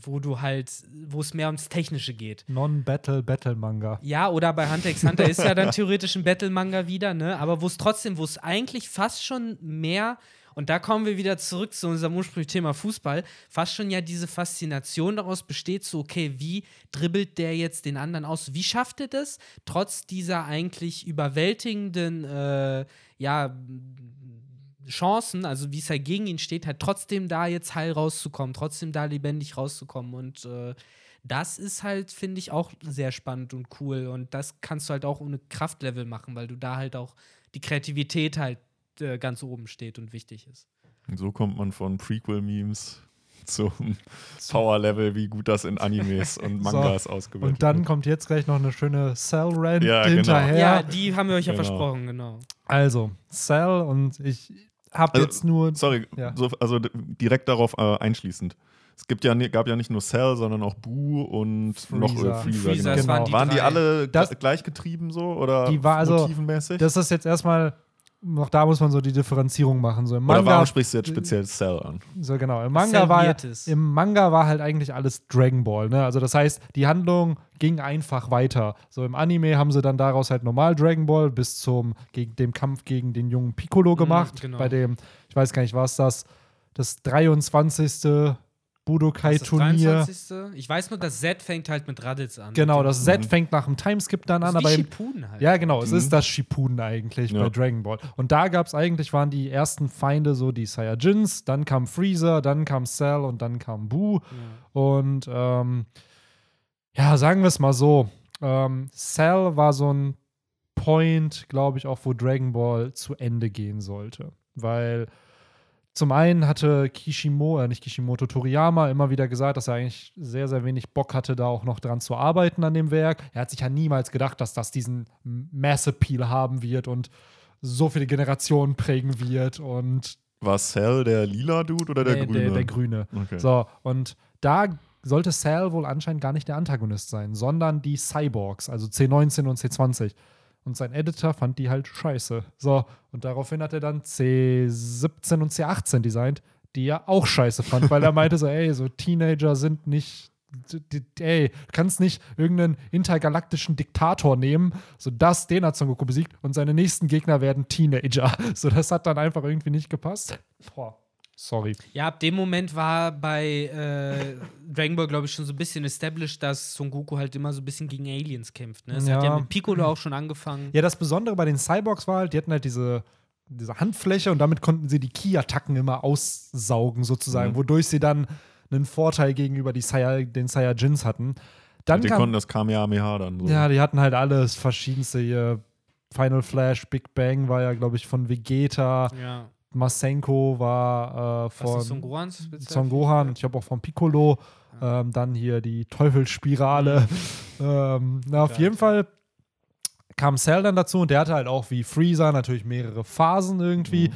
wo du halt, wo es mehr ums Technische geht. Non-Battle-Battle-Manga. Ja, oder bei Hunter x Hunter ist ja dann theoretisch ein Battle-Manga wieder, ne? Aber wo es trotzdem, wo es eigentlich fast schon mehr, und da kommen wir wieder zurück zu unserem ursprünglichen Thema Fußball, fast schon ja diese Faszination daraus besteht, so, okay, wie dribbelt der jetzt den anderen aus? Wie schafft er das, trotz dieser eigentlich überwältigenden, äh, ja, Chancen, also wie es halt gegen ihn steht, halt trotzdem da jetzt heil rauszukommen, trotzdem da lebendig rauszukommen. Und äh, das ist halt, finde ich, auch sehr spannend und cool. Und das kannst du halt auch ohne Kraftlevel machen, weil du da halt auch die Kreativität halt äh, ganz oben steht und wichtig ist. Und so kommt man von Prequel-Memes zum Power-Level, wie gut das in Animes und Mangas ausgebildet Und dann wird. kommt jetzt gleich noch eine schöne Cell-Rant Ja, genau. hinterher. Ja, die haben wir euch ja Genau. versprochen, genau. Also, Cell und ich habe Also, jetzt nur. Sorry, Ja. so, also direkt darauf äh, einschließend. Es gibt ja, gab ja nicht nur Cell, sondern auch Boo und noch äh, Freezer. Freezer. Freezer, genau. waren die waren die alle Das- gl- gleichgetrieben so oder Die war also- motivenmäßig? Das ist jetzt erstmal. Noch da muss man so die Differenzierung machen. So im oder Manga, warum sprichst du jetzt speziell Cell an? so genau, im Manga, war, im Manga war halt eigentlich alles Dragon Ball. Ne? Also das heißt, die Handlung ging einfach weiter. So im Anime haben sie dann daraus halt normal Dragon Ball bis zum gegen dem Kampf gegen den jungen Piccolo gemacht. genau. Bei dem, ich weiß gar nicht, war es das, das 23. Das ist Budokai-Turnier. 23.. Ich weiß nur, das Z fängt halt mit Raditz an. Genau, das Z fängt nach dem Timeskip dann Das an, ist wie aber im, Shippuden halt. Ja, genau, es Mhm. ist das Shippuden eigentlich Ja. bei Dragon Ball. Und da gab es eigentlich, waren die ersten Feinde so die Saiyajins, dann kam Freezer, dann kam Cell und dann kam Boo. Ja. Und ähm, ja, sagen wir es mal so, ähm, Cell war so ein Point, glaube ich, auch wo Dragon Ball zu Ende gehen sollte. Weil zum einen hatte Kishimoto, äh, nicht Kishimoto, Toriyama immer wieder gesagt, dass er eigentlich sehr, sehr wenig Bock hatte, da auch noch dran zu arbeiten an dem Werk. Er hat sich ja niemals gedacht, dass das diesen Mass-Appeal haben wird und so viele Generationen prägen wird und War Cell der lila Dude oder der Nee, grüne? der, der Grüne. Okay. So, und da sollte Cell wohl anscheinend gar nicht der Antagonist sein, sondern die Cyborgs, also C19 und C20. Und sein Editor fand die halt scheiße. So, und daraufhin hat er dann C17 und C18 designt, die er auch scheiße fand, weil er meinte so, ey, so Teenager sind nicht ey, du kannst nicht irgendeinen intergalaktischen Diktator nehmen, so das, den hat Son Goku besiegt und seine nächsten Gegner werden Teenager. So, das hat dann einfach irgendwie nicht gepasst. Boah, sorry. Ja, ab dem Moment war bei äh, Dragon Ball, glaube ich, schon so ein bisschen established, dass Son Goku halt immer so ein bisschen gegen Aliens kämpft. Ne? Es hat Ja. ja mit Piccolo auch schon angefangen. Ja, das Besondere bei den Cyborgs war halt, die hatten halt diese, diese Handfläche und damit konnten sie die Ki-Attacken immer aussaugen, sozusagen, Mhm. wodurch sie dann einen Vorteil gegenüber die Saya, den Saiyajins hatten. Dann die kam, konnten das Kamehameha dann so. ja, die hatten halt alles verschiedenste hier. Final Flash, Big Bang war ja, glaube ich, von Vegeta. Ja. Masenko war äh, von Son Gohans? Son Gohan und ich habe auch von Piccolo. Ähm, dann hier die Teufelsspirale. ähm, na, auf jeden Fall kam Cell dann dazu und der hatte halt auch wie Freezer natürlich mehrere Phasen irgendwie.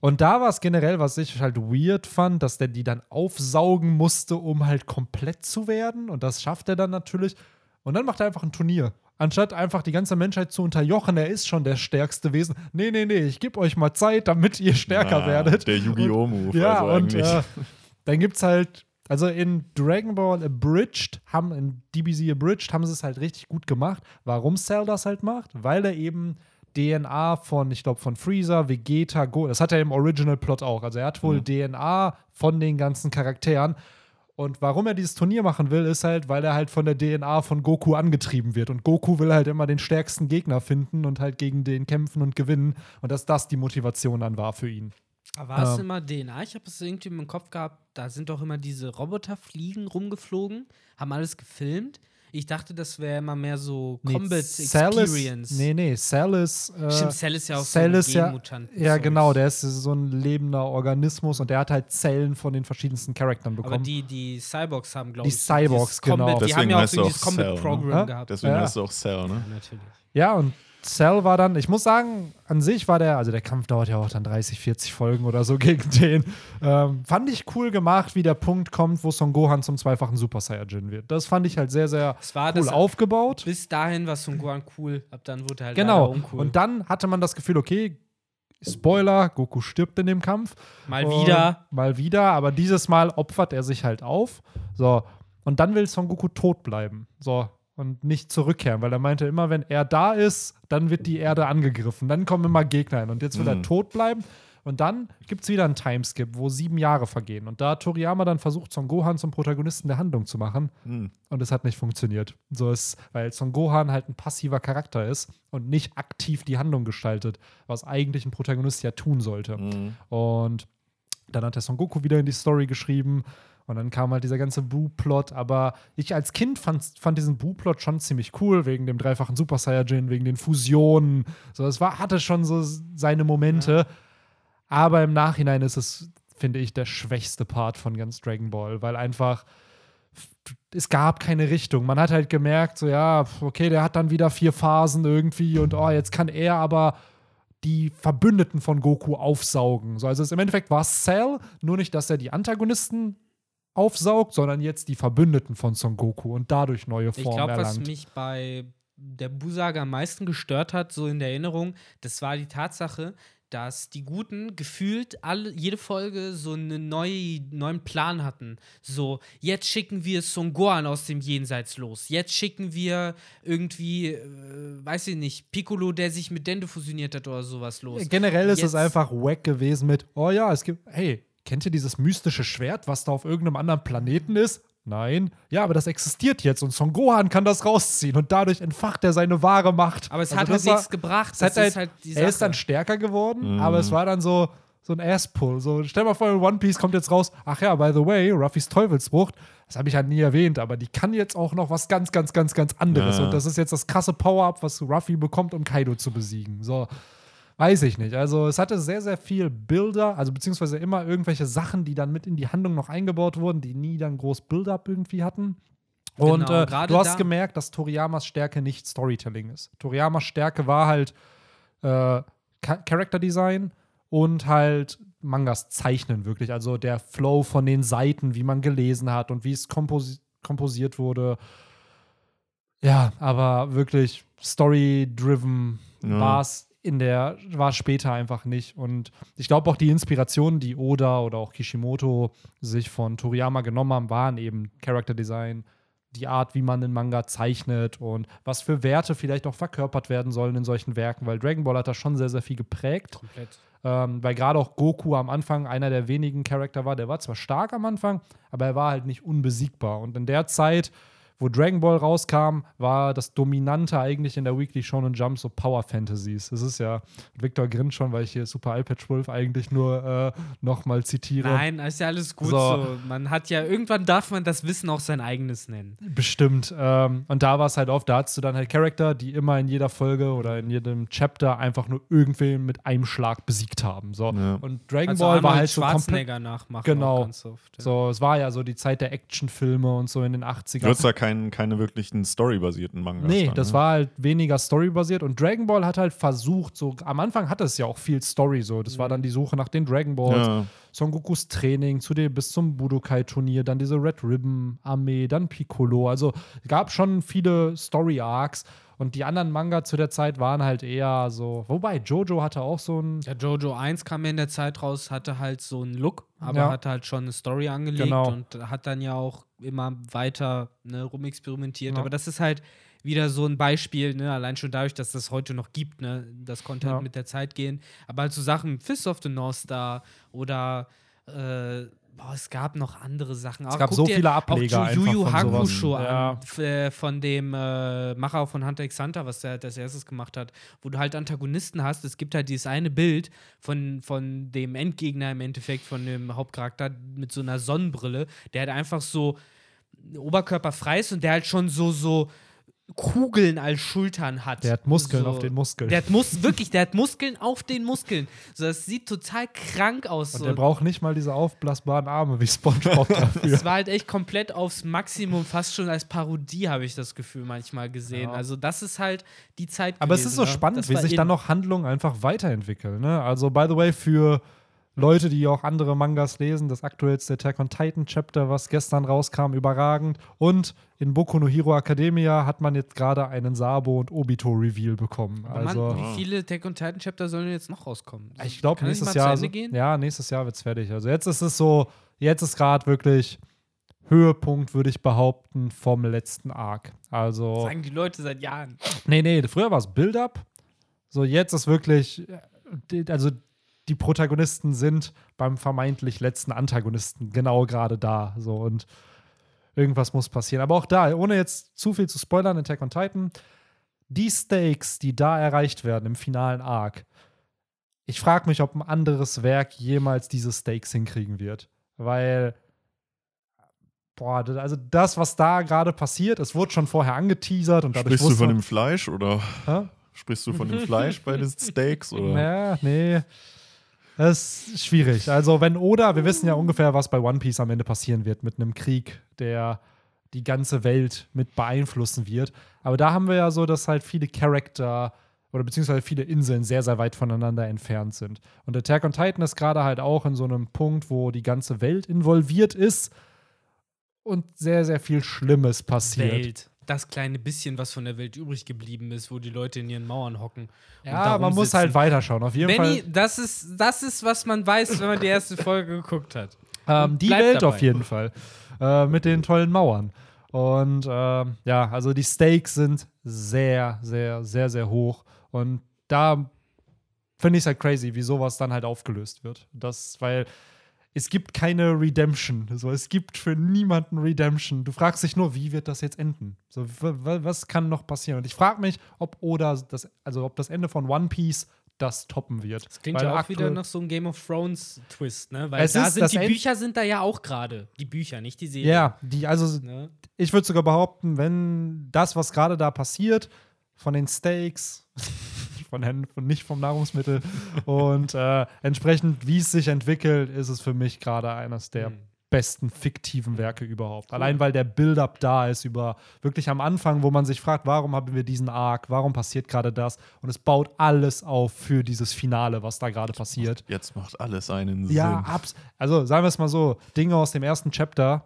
Und da war es generell, was ich halt weird fand, dass der die dann aufsaugen musste, um halt komplett zu werden. Und das schafft er dann natürlich. Und dann macht er einfach ein Turnier. Anstatt einfach die ganze Menschheit zu unterjochen, er ist schon der stärkste Wesen. Nee, nee, nee, ich gebe euch mal Zeit, damit ihr stärker Ah, werdet. Der Yu-Gi-Oh! Move. Ja, also und eigentlich. äh, dann gibt's halt, also in Dragon Ball Abridged, haben, in DBZ Abridged haben sie es halt richtig gut gemacht. Warum Cell das halt macht? Weil er eben DNA von, ich glaube, von Freezer, Vegeta, Go, das hat er im Original Plot auch. Also er hat wohl Mhm. DNA von den ganzen Charakteren. Und warum er dieses Turnier machen will, ist halt, weil er halt von der DNA von Goku angetrieben wird. Und Goku will halt immer den stärksten Gegner finden und halt gegen den kämpfen und gewinnen. Und dass das die Motivation dann war für ihn. Aber war es Ähm. immer DNA? Ich habe es irgendwie im Kopf gehabt, da sind doch immer diese Roboterfliegen rumgeflogen, haben alles gefilmt. Ich dachte, das wäre immer mehr so Combat Cell Experience. Ist, nee, nee, Cell ist. Äh, Stimmt, Cell ist ja auch Cell so ein ist ja, ja, genau, der ist so ein lebender Organismus und der hat halt Zellen von den verschiedensten Charakteren Aber bekommen. die, die Cyborgs haben, glaube Die ich, Cyborgs, dieses Combat, genau. Die Deswegen haben ja auch heißt so dieses auch Combat Cell, ne? Program Ja? gehabt. Deswegen Ja. heißt es auch Cell, ne? Natürlich. ja, und Cell war dann, ich muss sagen, an sich war der, also der Kampf dauert ja auch dann 30, 40 Folgen oder so gegen den. Ähm, fand ich cool gemacht, wie der Punkt kommt, wo Son Gohan zum zweifachen Super Saiyajin wird. Das fand ich halt sehr, sehr Es war cool aufgebaut. bis dahin war Son Gohan cool, ab dann wurde er halt Genau. uncool. Und dann hatte man das Gefühl, okay, Spoiler, Goku stirbt in dem Kampf. Mal Und wieder. Mal wieder, aber dieses Mal opfert er sich halt auf. So. Und dann will Son Goku tot bleiben. So. Und nicht zurückkehren, weil er meinte, immer wenn er da ist, dann wird die Erde angegriffen. Dann kommen immer Gegner hin. Und jetzt will er Mhm. tot bleiben. Und dann gibt es wieder einen Timeskip, wo sieben Jahre vergehen. Und da hat Toriyama dann versucht, Son Gohan zum Protagonisten der Handlung zu machen. Hm. Und es hat nicht funktioniert. So ist, weil Son Gohan halt ein passiver Charakter ist und nicht aktiv die Handlung gestaltet, was eigentlich ein Protagonist ja tun sollte. Mhm. Und dann hat der Son Goku wieder in die Story geschrieben. Und dann kam halt dieser ganze Boo-Plot. Aber ich als Kind fand, fand diesen Boo-Plot schon ziemlich cool, wegen dem dreifachen Super Saiyajin, wegen den Fusionen. So, es war, hatte schon so seine Momente. Aber im Nachhinein ist es, finde ich, der schwächste Part von ganz Dragon Ball, weil einfach es gab keine Richtung. Man hat halt gemerkt, so ja, okay, der hat dann wieder vier Phasen irgendwie und oh, jetzt kann er aber die Verbündeten von Goku aufsaugen. So, also im Endeffekt war es Cell, nur nicht, dass er die Antagonisten aufsaugt, sondern jetzt die Verbündeten von Son Goku und dadurch neue Formen Ich glaube, was erlangt. mich bei der Busaga am meisten gestört hat, so in der Erinnerung, das war die Tatsache, dass die Guten gefühlt alle, jede Folge so einen neue, neuen Plan hatten. So, jetzt schicken wir Son Gohan aus dem Jenseits los. Jetzt schicken wir irgendwie, äh, weiß ich nicht, Piccolo, der sich mit Dende fusioniert hat oder sowas los. Generell ist es Jetzt- einfach wack gewesen mit, oh ja, es gibt, hey, kennt ihr dieses mystische Schwert, was da auf irgendeinem anderen Planeten ist? Nein. Ja, aber das existiert jetzt und Son Gohan kann das rausziehen und dadurch entfacht er seine wahre Macht. Aber es Also hat das halt nichts gebracht. Es Das hat halt, ist halt die er ist dann stärker geworden, Mhm. aber es war dann so, so ein Ass-Pull. So, stell mal vor, in One Piece kommt jetzt raus, ach ja, by the way, Ruffys Teufelsfrucht, das habe ich halt nie erwähnt, aber die kann jetzt auch noch was ganz, ganz, ganz, ganz anderes. Ja. Und das ist jetzt das krasse Power-Up, was Ruffy bekommt, um Kaido zu besiegen. So. Weiß ich nicht. Also es hatte sehr, sehr viel Bilder, also beziehungsweise immer irgendwelche Sachen, die dann mit in die Handlung noch eingebaut wurden, die nie dann groß Build-up irgendwie hatten. Und Genau, äh, du hast da- gemerkt, dass Toriyamas Stärke nicht Storytelling ist. Toriyamas Stärke war halt äh, Cha- Character Design und halt Mangas zeichnen wirklich. Also der Flow von den Seiten, wie man gelesen hat und wie es komposi komposiert wurde. Ja, aber wirklich story-driven Ja. war es in der, war später einfach nicht. Und ich glaube auch die Inspirationen, die Oda oder auch Kishimoto sich von Toriyama genommen haben, waren eben Character Design, die Art, wie man den Manga zeichnet und was für Werte vielleicht auch verkörpert werden sollen in solchen Werken, weil Dragon Ball hat da schon sehr, sehr viel geprägt. Komplett. Ähm, weil gerade auch Goku am Anfang einer der wenigen Charakter war, der war zwar stark am Anfang, aber er war halt nicht unbesiegbar. Und in der Zeit, wo Dragon Ball rauskam, war das Dominante eigentlich in der Weekly Shonen Jump so Power Fantasies. Das ist ja Victor grinnt schon, weil ich hier Super iPad 12 eigentlich nur äh, nochmal zitiere. Nein, ist ja alles gut So. so. Man hat ja, irgendwann darf man das Wissen auch sein eigenes nennen. Bestimmt. Ähm, und da war es halt oft, da hattest du dann halt Charakter, die immer in jeder Folge oder in jedem Chapter einfach nur irgendwen mit einem Schlag besiegt haben. So. Ja. Und Dragon Also Ball war halt so komplett. Nachmachen. Genau. oft, ja. So, es war ja so die Zeit der Actionfilme und so in den 80ern. Du da keinen, keine wirklichen storybasierten Mangas. Nee, dann, das ne? war halt weniger storybasiert und Dragon Ball hat halt versucht, so am Anfang hatte es ja auch viel Story so. Das war dann die Suche nach den Dragon Balls, Ja. Son Gokus Training, zu dem bis zum Budokai-Turnier, dann diese Red Ribbon-Armee, dann Piccolo. Also es gab schon viele Story-Arcs und die anderen Manga zu der Zeit waren halt eher so. Wobei, Jojo hatte auch so ein. Ja, Jojo 1 kam ja in der Zeit raus, hatte halt so einen Look, aber Ja. hatte halt schon eine Story angelegt Genau. und hat dann ja auch immer weiter ne, rumexperimentiert. Ja. Aber das ist halt wieder so ein Beispiel, ne, allein schon dadurch, dass das heute noch gibt, ne, das konnte Ja. halt mit der Zeit gehen. Aber halt so Sachen, Fist of the North Star oder äh, boah, es gab noch andere Sachen. Es gab so viele Ableger Auch Yu Yu einfach von sowas. Hakusho Ja. äh, von dem äh, Macher von Hunter x Hunter, was der das erstes gemacht hat, wo du halt Antagonisten hast. Es gibt halt dieses eine Bild von, von dem Endgegner im Endeffekt, von dem Hauptcharakter mit so einer Sonnenbrille, der halt einfach so oberkörperfrei ist und der halt schon so, so Kugeln als Schultern hat. Der hat Muskeln so. auf den Muskeln. Der hat Mus wirklich, der hat Muskeln auf den Muskeln. So, das sieht total krank aus. und So. der braucht nicht mal diese aufblasbaren Arme wie SpongeBob dafür. Es war halt echt komplett aufs Maximum, fast schon als Parodie, habe ich das Gefühl manchmal gesehen. Ja. Also, das ist halt die Zeit. Aber es gewesen, ist so ne? spannend, Das wie sich dann noch Handlungen einfach weiterentwickeln. Ne? Also, by the way, für Leute, die auch andere Mangas lesen, das aktuellste Attack on Titan Chapter, was gestern rauskam, überragend. Und in Boku no Hero Academia hat man jetzt gerade einen Sabo und Obito Reveal bekommen. Aber Mann, Also, wie viele Tech und Titan Chapter sollen denn jetzt noch rauskommen? ich glaube, das nächstes mal Jahr. Zu So, Ende gehen? ja, nächstes Jahr wird es fertig. Also, jetzt ist es so, jetzt ist gerade wirklich Höhepunkt, würde ich behaupten, vom letzten Arc. Also. Sagen die Leute seit Jahren. Nee, nee, früher war es Build-up. So, jetzt ist wirklich, äh, also die Protagonisten sind beim vermeintlich letzten Antagonisten genau gerade da. So, und irgendwas muss passieren. Aber auch da, ohne jetzt zu viel zu spoilern, Attack on Titan, die Stakes, die da erreicht werden im finalen Arc, ich frage mich, ob ein anderes Werk jemals diese Stakes hinkriegen wird. Weil, boah, also das, was da gerade passiert, es wurde schon vorher angeteasert und dadurch Sprichst du von man- dem Fleisch oder Hä? sprichst du von dem Fleisch bei den Steaks? Oder? Ja, nee. Das ist schwierig. Also, wenn Oda, wir wissen ja ungefähr, was bei One Piece am Ende passieren wird mit einem Krieg, der die ganze Welt mit beeinflussen wird. Aber da haben wir ja so, dass halt viele Charakter oder beziehungsweise viele Inseln sehr, sehr weit voneinander entfernt sind. Und Attack on Titan ist gerade halt auch in so einem Punkt, wo die ganze Welt involviert ist und sehr, sehr viel Schlimmes passiert. Welt. Das kleine bisschen, was von der Welt übrig geblieben ist, wo die Leute in ihren Mauern hocken. Ja, man muss sitzen. halt weiterschauen. Auf jeden Benny, Fall. das ist, das ist, was man weiß, wenn man die erste Folge geguckt hat. Ähm, die Welt dabei. auf jeden Fall. Äh, mit den tollen Mauern. Und ähm, ja, also die Stakes sind sehr, sehr, sehr, sehr hoch. Und da finde ich es halt crazy, wie sowas dann halt aufgelöst wird. Das, weil es gibt keine Redemption. So, es gibt für niemanden Redemption. Du fragst dich nur, wie wird das jetzt enden? So, was kann noch passieren? Und ich frage mich, ob Oda das, also ob das Ende von One Piece das toppen wird. Das klingt Weil ja auch wieder nach so einem Game of Thrones Twist, ne? Weil da sind die End- Bücher sind da ja auch gerade. Die Bücher, nicht die Serie. Ja, die, also Ne? ich würde sogar behaupten, wenn das, was gerade da passiert, von den Steaks, von, den, von nicht vom Nahrungsmittel und äh, entsprechend, wie es sich entwickelt, ist es für mich gerade eines der Hm. besten fiktiven Werke überhaupt. Allein weil der Build-up da ist über wirklich am Anfang, wo man sich fragt, warum haben wir diesen Arc, warum passiert gerade das und es baut alles auf für dieses Finale, was da gerade passiert. Jetzt macht alles einen Ja, Sinn. abs also sagen wir es mal so, Dinge aus dem ersten Chapter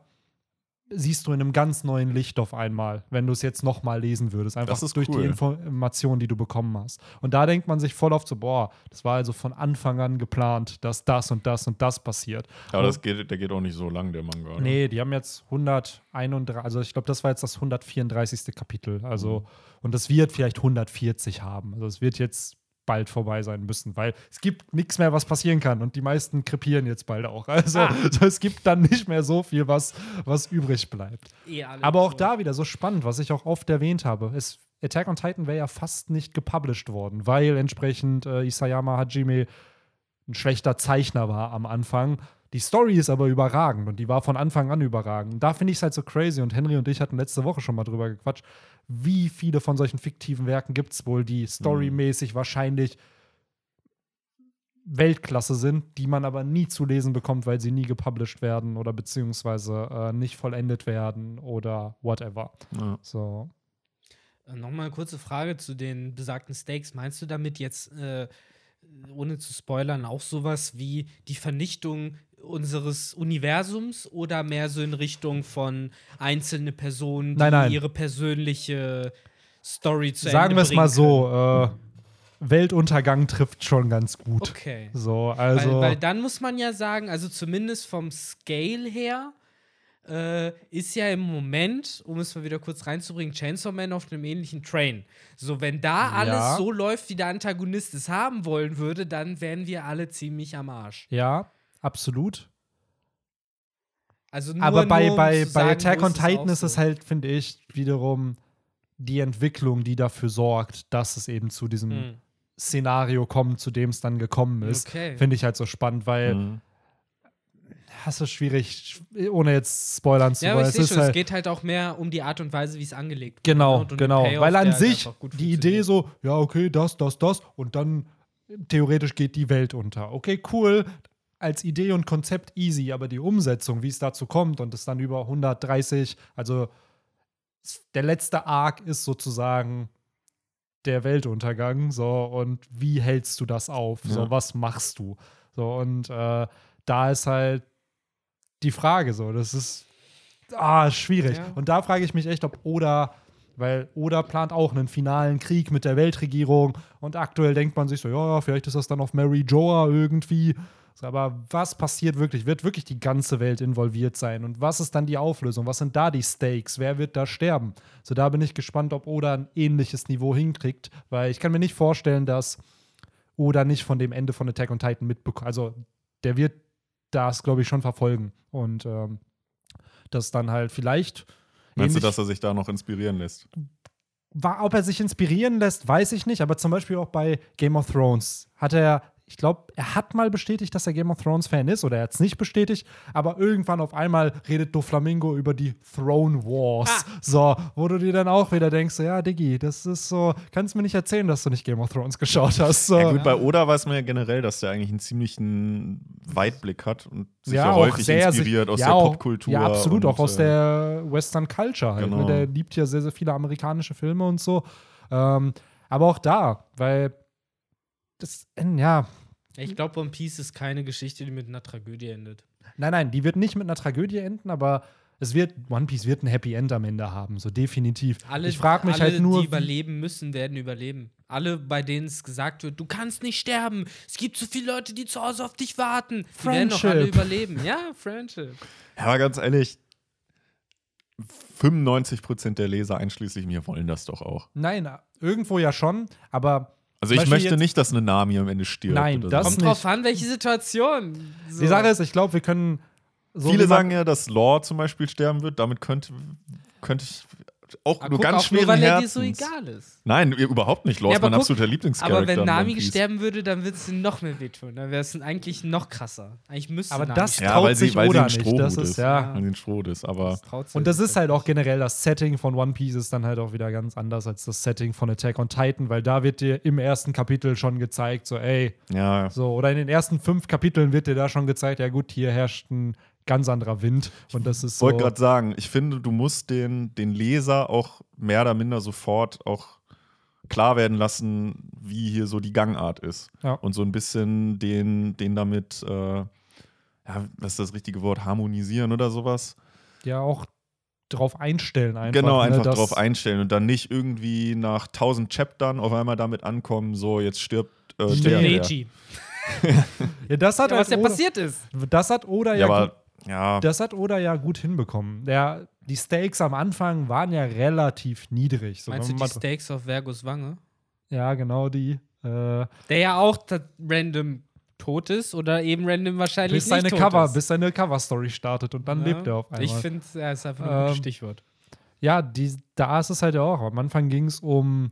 siehst du in einem ganz neuen Licht auf einmal, wenn du es jetzt noch mal lesen würdest, einfach Das ist durch cool. die Informationen, die du bekommen hast. Und da denkt man sich voll oft so, boah, das war also von Anfang an geplant, dass das und das und das passiert. Aber das geht, der geht auch nicht so lang, der Manga. oder? Nee, die haben jetzt 131, also ich glaube, das war jetzt das 134. Kapitel. Also, Mhm. und das wird vielleicht 140 haben. Also es wird jetzt bald vorbei sein müssen, weil es gibt nichts mehr, was passieren kann. Und die meisten krepieren jetzt bald auch. Also Ah. so, es gibt dann nicht mehr so viel, was, was übrig bleibt. Eh Aber auch tot. da wieder so spannend, was ich auch oft erwähnt habe. Es, Attack on Titan wäre ja fast nicht gepublished worden, weil entsprechend äh, Isayama Hajime ein schlechter Zeichner war am Anfang. Die Story ist aber überragend und die war von Anfang an überragend. Da finde ich es halt so crazy und Henry und ich hatten letzte Woche schon mal drüber gequatscht, wie viele von solchen fiktiven Werken gibt es wohl, die storymäßig wahrscheinlich Weltklasse sind, die man aber nie zu lesen bekommt, weil sie nie gepublished werden oder beziehungsweise äh, nicht vollendet werden oder whatever. Ja. So. Äh, Nochmal eine kurze Frage zu den besagten Stakes. Meinst du damit jetzt, äh, ohne zu spoilern, auch sowas wie die Vernichtung unseres Universums oder mehr so in Richtung von einzelne Personen, die Nein, nein. ihre persönliche Story zu Sagen wir es mal so, äh, Weltuntergang trifft schon ganz gut. Okay. So, also. weil, weil dann muss man ja sagen, also zumindest vom Scale her, äh, ist ja im Moment, um es mal wieder kurz reinzubringen, Chainsaw Man auf einem ähnlichen Train. So, wenn da alles Ja. so läuft, wie der Antagonist es haben wollen würde, dann wären wir alle ziemlich am Arsch. ja, absolut. Also nur, Aber bei, nur, um bei, zu bei sagen, Attack on es Titan ist es so. halt, finde ich, wiederum die Entwicklung, die dafür sorgt, dass es eben zu diesem Hm. Szenario kommt, zu dem es dann gekommen ist. Okay. Finde ich halt so spannend, weil Mhm. das ist schwierig, ohne jetzt spoilern zu Ja, aber wollen. ich sehe ist schon, es halt, geht halt auch mehr um die Art und Weise, wie es angelegt wird. Genau, ne? Und um genau. Payoff, Weil an sich die Idee so, ja, okay, das, das, das und dann theoretisch geht die Welt unter. Okay, cool. Als Idee und Konzept easy, aber die Umsetzung, wie es dazu kommt und es dann über 130, also der letzte Arc ist sozusagen der Weltuntergang, so und wie hältst du das auf? So, Ja. was machst du? So und äh, da ist halt die Frage so, das ist ah, schwierig. Ja. Und da frage ich mich echt, ob Oda, weil Oda plant auch einen finalen Krieg mit der Weltregierung und aktuell denkt man sich so, ja, vielleicht ist das dann auf Mary Joa irgendwie. Aber was passiert wirklich? Wird wirklich die ganze Welt involviert sein? Und was ist dann die Auflösung? Was sind da die Stakes? Wer wird da sterben? So, da bin ich gespannt, ob Oda ein ähnliches Niveau hinkriegt, weil ich kann mir nicht vorstellen, dass Oda nicht von dem Ende von Attack on Titan mitbekommt. Also, der wird das, glaube ich, schon verfolgen. Und ähm, das dann halt vielleicht. Meinst du, dass er sich da noch inspirieren lässt? war, ob er sich inspirieren lässt, weiß ich nicht, aber zum Beispiel auch bei Game of Thrones hat er ich glaube, er hat mal bestätigt, dass er Game of Thrones Fan ist oder er hat es nicht bestätigt, aber irgendwann auf einmal redet Doflamingo über die Throne Wars. Ah. So, wo du dir dann auch wieder denkst, ja, Diggi, das ist so, kannst mir nicht erzählen, dass du nicht Game of Thrones geschaut hast. So. Ja, gut, bei Oda weiß man ja generell, dass der eigentlich einen ziemlichen Weitblick hat und sich ja, ja, auch häufig sehr inspiriert sich- aus ja, der Popkultur. Ja, absolut, und, auch aus äh, der Western Culture halt. Genau. Ne? Der liebt ja sehr, sehr viele amerikanische Filme und so. Ähm, aber auch da, weil das, ja, Ich glaube, One Piece ist keine Geschichte, die mit einer Tragödie endet. nein, nein, die wird nicht mit einer Tragödie enden, aber es wird, One Piece wird ein Happy End am Ende haben, so definitiv. Alle, ich frage mich alle, halt nur, die überleben müssen, werden überleben. Alle, bei denen es gesagt wird, du kannst nicht sterben. Es gibt so viele Leute, die zu Hause auf dich warten. Die werden doch alle Friendship. überleben. Ja, Friendship. Ja, aber ganz ehrlich, 95% der Leser, einschließlich mir, wollen das doch auch. nein, irgendwo ja schon, aber Also ich Beispiel möchte jetzt- nicht, dass eine Nami am Ende stirbt. Nein, oder das so. Kommt nicht. drauf an, welche Situation. So. die Sache ist, ich glaube, wir können so Viele sagen ja, dass Law zum Beispiel sterben wird. Damit könnte, könnte ich auch Ah, nur guck, ganz auch nur, schweren weil er dir Herzens. so egal ist. Nein, überhaupt nicht. Law Ja, ist mein aber guck, absoluter Lieblingscharakter. Aber wenn Nami sterben würde, dann würde es ihm noch mehr wehtun. Dann wäre es eigentlich noch krasser. Eigentlich müsste Aber Nami das. Ja, traut weil sie, sich weil sie Oda ein nicht. Strohhut Das ist. ist, ja. Weil sie ein Strohhut ist. Aber Das Und das ist halt auch generell das Setting von One Piece ist dann halt auch wieder ganz anders als das Setting von Attack on Titan, weil da wird dir im ersten Kapitel schon gezeigt, so ey, ja, so oder in den ersten fünf Kapiteln wird dir da schon gezeigt, ja gut, hier herrscht ein ganz anderer Wind und das ist Ich so. wollte gerade sagen, ich finde, du musst den, den Leser auch mehr oder minder sofort auch klar werden lassen, wie hier so die Gangart ist. Ja. Und so ein bisschen den, den damit, äh, ja, was ist das richtige Wort, harmonisieren oder sowas. ja auch drauf einstellen einfach. genau, ne, einfach dass- drauf einstellen und dann nicht irgendwie nach tausend Chaptern auf einmal damit ankommen, so jetzt stirbt äh, der. Ja, das hat Ja, was halt ja Oda, passiert ist. das hat Oda ja, Ja, ja, das hat Oda ja gut hinbekommen. Der, die Stakes am Anfang waren ja relativ niedrig. So, Meinst du die Steaks auf Vergus Wange? ja, genau die. Äh, Der ja auch random tot ist oder eben random wahrscheinlich bis seine nicht tot Cover, ist. bis seine Cover-Story startet und dann Ja. lebt er auf einmal. Ich finde, er ist einfach nur ein Ähm, gutes Stichwort. ja, die, da ist es halt ja auch. Am Anfang ging es um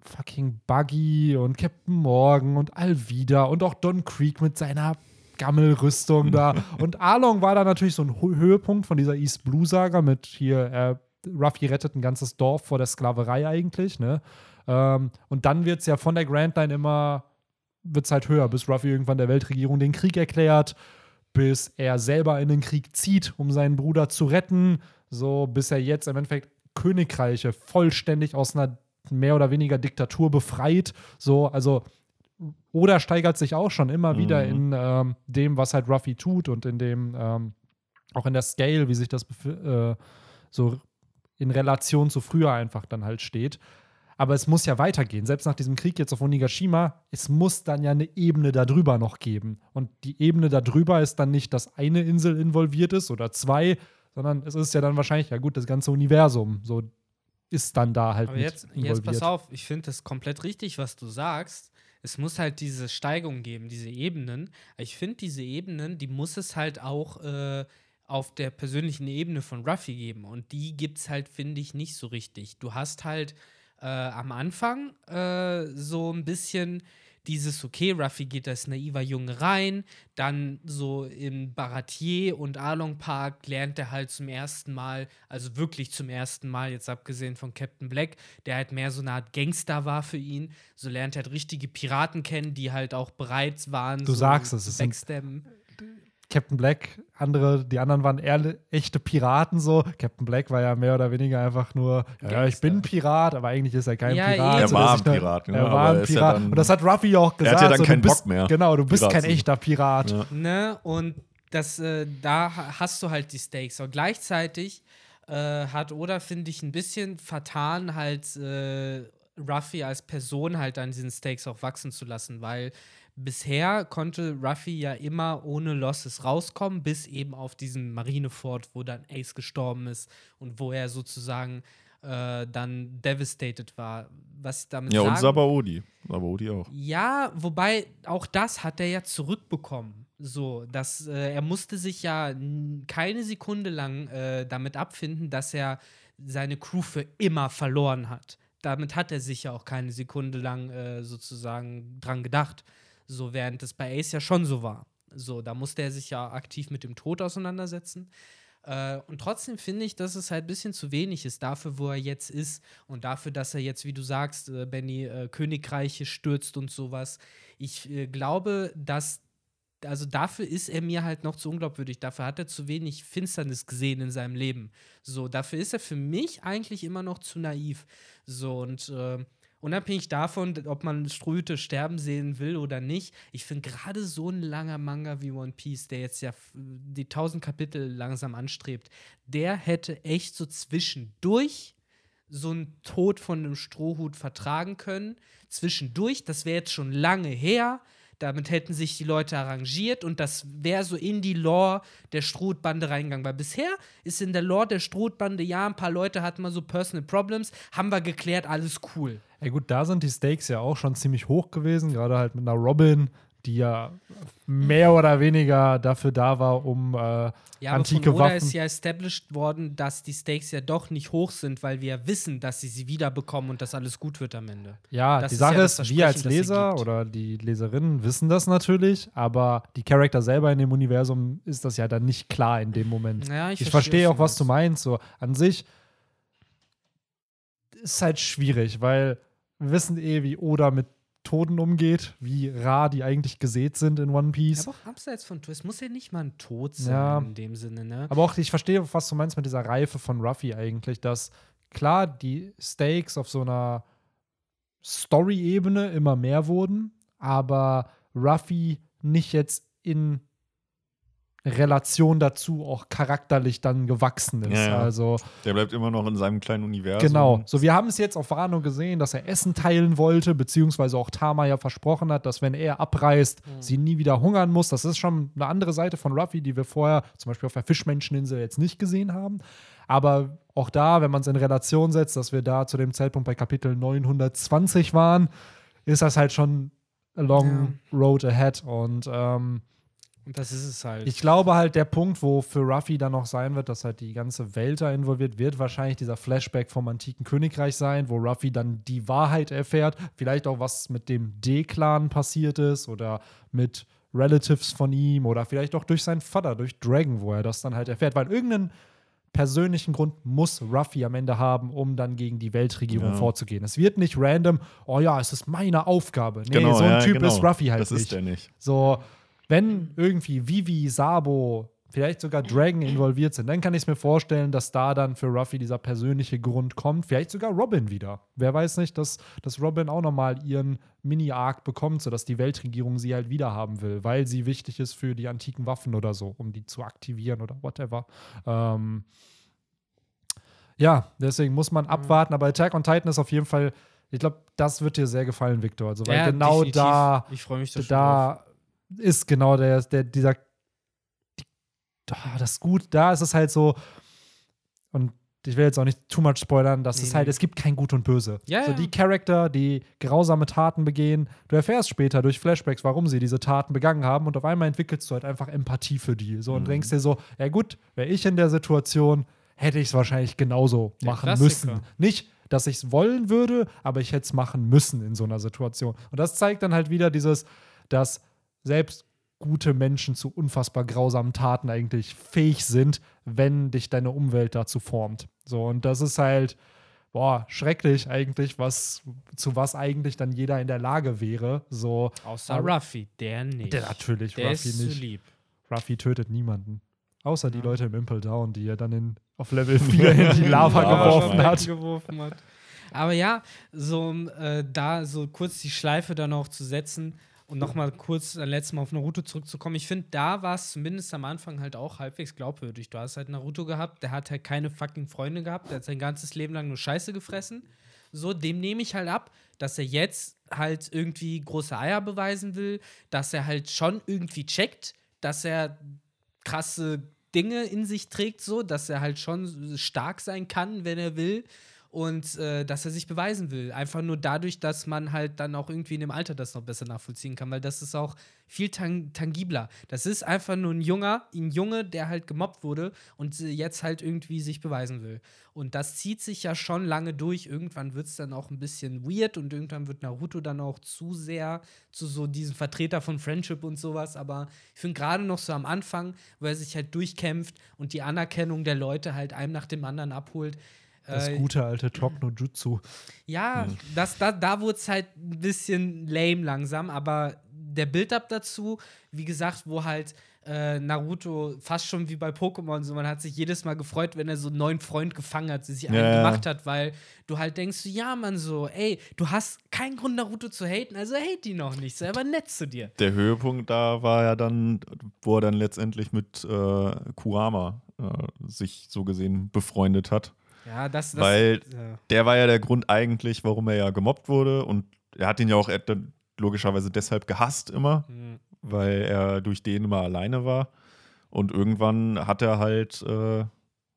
fucking Buggy und Captain Morgan und Alvida und auch Don Creek mit seiner Gammelrüstung da. Und Arlong war da natürlich so ein Hö- Höhepunkt von dieser East Blue Saga mit hier, äh, Ruffy rettet ein ganzes Dorf vor der Sklaverei eigentlich, ne? Ähm, und dann wird es ja von der Grand Line immer, wird es halt höher, bis Ruffy irgendwann der Weltregierung den Krieg erklärt, bis er selber in den Krieg zieht, um seinen Bruder zu retten, so bis er jetzt im Endeffekt Königreiche vollständig aus einer mehr oder weniger Diktatur befreit. So, also Oda steigert sich auch schon immer wieder in ähm, dem, was halt Ruffy tut und in dem, ähm, auch in der Scale, wie sich das äh, so in Relation zu früher einfach dann halt steht. Aber es muss ja weitergehen. Selbst nach diesem Krieg jetzt auf Onigashima, es muss dann ja eine Ebene darüber noch geben. Und die Ebene darüber ist dann nicht, dass eine Insel involviert ist oder zwei, sondern es ist ja dann wahrscheinlich, ja gut, das ganze Universum so ist dann da halt Aber jetzt, involviert. jetzt pass auf, ich finde das komplett richtig, was du sagst. Es muss halt diese Steigung geben, diese Ebenen. Ich finde, diese Ebenen, die muss es halt auch äh, auf der persönlichen Ebene von Ruffy geben. Und die gibt es halt, finde ich, nicht so richtig. Du hast halt äh, am Anfang äh, so ein bisschen dieses, okay, Ruffy geht als naiver Junge rein, dann so im Baratier und Arlong Park lernt er halt zum ersten Mal, also wirklich zum ersten Mal, jetzt abgesehen von Captain Black, der halt mehr so eine Art Gangster war für ihn. So lernt er halt richtige Piraten kennen, die halt auch bereit waren, Du so sagst es, es. Captain Black, andere, die anderen waren eher echte Piraten so. Captain Black war ja mehr oder weniger einfach nur, ja, ja, ich bin ein Pirat, aber eigentlich ist er kein Ja, Pirat. eben. Er so, war ein Pirat, Er war ein er Pirat. dann- und das hat Ruffy auch Er gesagt. hat ja dann so, keinen bist, Bock mehr, Genau, du bist Pirat kein echter Pirat. Ja. Ne? Und das, äh, da ha- hast du halt die Stakes. Und gleichzeitig äh, hat Oda, finde ich, ein bisschen vertan, halt äh, Ruffy als Person halt an diesen Stakes auch wachsen zu lassen, weil bisher konnte Ruffy ja immer ohne Losses rauskommen, bis eben auf diesen Marinefort, wo dann Ace gestorben ist und wo er sozusagen äh, dann devastated war. Was ich damit ja sagen und Sabaody. Sabaody auch. ja, wobei auch das hat er ja zurückbekommen. So, dass äh, er musste sich ja keine Sekunde lang äh, damit abfinden, dass er seine Crew für immer verloren hat. Damit hat er sich ja auch keine Sekunde lang äh, sozusagen dran gedacht. So, während das bei Ace ja schon so war. So, da musste er sich ja aktiv mit dem Tod auseinandersetzen. Äh, und trotzdem finde ich, dass es halt ein bisschen zu wenig ist dafür, wo er jetzt ist und dafür, dass er jetzt, wie du sagst, äh, Benny, äh, Königreiche stürzt und sowas. Ich äh, glaube, dass also dafür ist er mir halt noch zu unglaubwürdig. Dafür hat er zu wenig Finsternis gesehen in seinem Leben. So, dafür ist er für mich eigentlich immer noch zu naiv. So, und äh, unabhängig davon, ob man Ströte sterben sehen will oder nicht, ich finde gerade so ein langer Manga wie One Piece, der jetzt ja die 1000 Kapitel langsam anstrebt, der hätte echt so zwischendurch so einen Tod von einem Strohhut vertragen können. Zwischendurch, das wäre jetzt schon lange her. Damit hätten sich die Leute arrangiert und das wäre so in die Lore der Strohbande reingegangen. Weil bisher ist in der Lore der Strohbande, ja, ein paar Leute hatten mal so Personal Problems, haben wir geklärt, alles cool. Ja, gut, da sind die Stakes ja auch schon ziemlich hoch gewesen, gerade halt mit einer Robin, die ja mehr oder weniger dafür da war, um äh, Ja, antike aber von Oda Waffen. ist ja established worden, dass die Stakes ja doch nicht hoch sind, weil wir wissen, dass sie sie wiederbekommen und dass alles gut wird am Ende. Ja, Das die ist Sache ja ist, wir als Leser oder die Leserinnen wissen das natürlich, aber die Charakter selber in dem Universum ist das ja dann nicht klar in dem Moment. Ja, ich ich verstehe, auch, was du meinst. So an sich ist halt schwierig, weil wir wissen eh, wie Oda mit Toten umgeht, wie rar die eigentlich gesät sind in One Piece. Aber auch abseits von Twist muss ja nicht mal ein Tod sein Ja. in dem Sinne, ne? Aber auch, ich verstehe, was du meinst mit dieser Reife von Ruffy eigentlich, dass klar die Stakes auf so einer Story-Ebene immer mehr wurden, aber Ruffy nicht jetzt in Relation dazu auch charakterlich dann gewachsen ist. Ja, ja. Also Der bleibt immer noch in seinem kleinen Universum. Genau. So, wir haben es jetzt auf Wano gesehen, dass er Essen teilen wollte, beziehungsweise auch Tama ja versprochen hat, dass wenn er abreist, sie nie wieder hungern muss. Das ist schon eine andere Seite von Ruffy, die wir vorher zum Beispiel auf der Fischmenscheninsel jetzt nicht gesehen haben. Aber auch da, wenn man es in Relation setzt, dass wir da zu dem Zeitpunkt bei Kapitel 920 waren, ist das halt schon a long road ahead. Und ähm, Und das ist es halt. ich glaube halt, der Punkt, wo für Ruffy dann noch sein wird, dass halt die ganze Welt da involviert wird, wahrscheinlich dieser Flashback vom antiken Königreich sein, wo Ruffy dann die Wahrheit erfährt. Vielleicht auch, was mit dem D-Clan passiert ist oder mit Relatives von ihm oder vielleicht auch durch seinen Vater, durch Dragon, wo er das dann halt erfährt. Weil irgendeinen persönlichen Grund muss Ruffy am Ende haben, um dann gegen die Weltregierung Ja. vorzugehen. Es wird nicht random, oh ja, es ist meine Aufgabe. Nee, Genau, so ein ja, Typ genau. ist Ruffy halt Das nicht. ist der nicht. So, wenn irgendwie Vivi, Sabo, vielleicht sogar Dragon involviert sind, dann kann ich es mir vorstellen, dass da dann für Ruffy dieser persönliche Grund kommt. Vielleicht sogar Robin wieder. Wer weiß nicht, dass, dass Robin auch nochmal ihren Mini-Arc bekommt, sodass die Weltregierung sie halt wieder haben will, weil sie wichtig ist für die antiken Waffen oder so, um die zu aktivieren oder whatever. Ähm, ja, deswegen muss man abwarten, aber Attack on Titan ist auf jeden Fall, ich glaube, das wird dir sehr gefallen, Victor. Also, weil Ja, genau definitiv. da da ist genau der, der dieser die, ah, das ist gut, da ist es halt so und ich will jetzt auch nicht too much spoilern, dass Nee, es halt, nee. es gibt kein Gut und Böse. Ja, so die Charakter, die grausame Taten begehen, du erfährst später durch Flashbacks, warum sie diese Taten begangen haben und auf einmal entwickelst du halt einfach Empathie für die. So und Mhm. denkst dir so, ja gut, wäre ich in der Situation, hätte ich es wahrscheinlich genauso Der machen Klassiker. müssen. Nicht, dass ich es wollen würde, aber ich hätte es machen müssen in so einer Situation. Und das zeigt dann halt wieder dieses, dass selbst gute Menschen zu unfassbar grausamen Taten eigentlich fähig sind, wenn dich deine Umwelt dazu formt. So, und das ist halt, boah, schrecklich eigentlich, was, zu was eigentlich dann jeder in der Lage wäre. So, Außer Aber- Ruffy, der nicht. der natürlich, der Ruffy ist zu nicht. lieb. Ruffy tötet niemanden. Außer die Ja. Leute im Impel Down, die er dann in, auf Level 4 in die Lava Lava geworfen hat. geworfen hat. Aber ja, so um äh, da so kurz die Schleife dann auch zu setzen und nochmal kurz ein letztes Mal auf Naruto zurückzukommen. Ich finde, da war es zumindest am Anfang halt auch halbwegs glaubwürdig. Du hast halt Naruto gehabt, der hat halt keine fucking Freunde gehabt, der hat sein ganzes Leben lang nur Scheiße gefressen. So, dem nehme ich halt ab, dass er jetzt halt irgendwie große Eier beweisen will, dass er halt schon irgendwie checkt, dass er krasse Dinge in sich trägt, so, dass er halt schon stark sein kann, wenn er will. Und äh, dass er sich beweisen will. Einfach nur dadurch, dass man halt dann auch irgendwie in dem Alter das noch besser nachvollziehen kann, weil das ist auch viel tang tangibler. Das ist einfach nur ein Junger, ein Junge, der halt gemobbt wurde und jetzt halt irgendwie sich beweisen will. Und das zieht sich ja schon lange durch. Irgendwann wird es dann auch ein bisschen weird und irgendwann wird Naruto dann auch zu sehr zu so diesem Vertreter von Friendship und sowas. Aber ich finde gerade noch so am Anfang, wo er sich halt durchkämpft und die Anerkennung der Leute halt einem nach dem anderen abholt. Das äh, gute alte Talk no Jutsu. ja, das, da, da wurde es halt ein bisschen lame langsam, aber der Build-up dazu, wie gesagt, wo halt äh, Naruto fast schon wie bei Pokémon, so man hat sich jedes Mal gefreut, wenn er so einen neuen Freund gefangen hat, sich einen Ja, ja. gemacht hat, weil du halt denkst, ja, man, so, ey, du hast keinen Grund, Naruto zu haten, also hate ihn noch nicht, sei aber nett zu dir. Der Höhepunkt da war ja dann, wo er dann letztendlich mit äh, Kurama äh, sich so gesehen befreundet hat. Ja, das, das Weil ja. der war ja der Grund eigentlich, warum er ja gemobbt wurde. Und er hat ihn ja auch logischerweise deshalb gehasst immer, Mhm. weil er durch den immer alleine war. Und irgendwann hat er halt äh,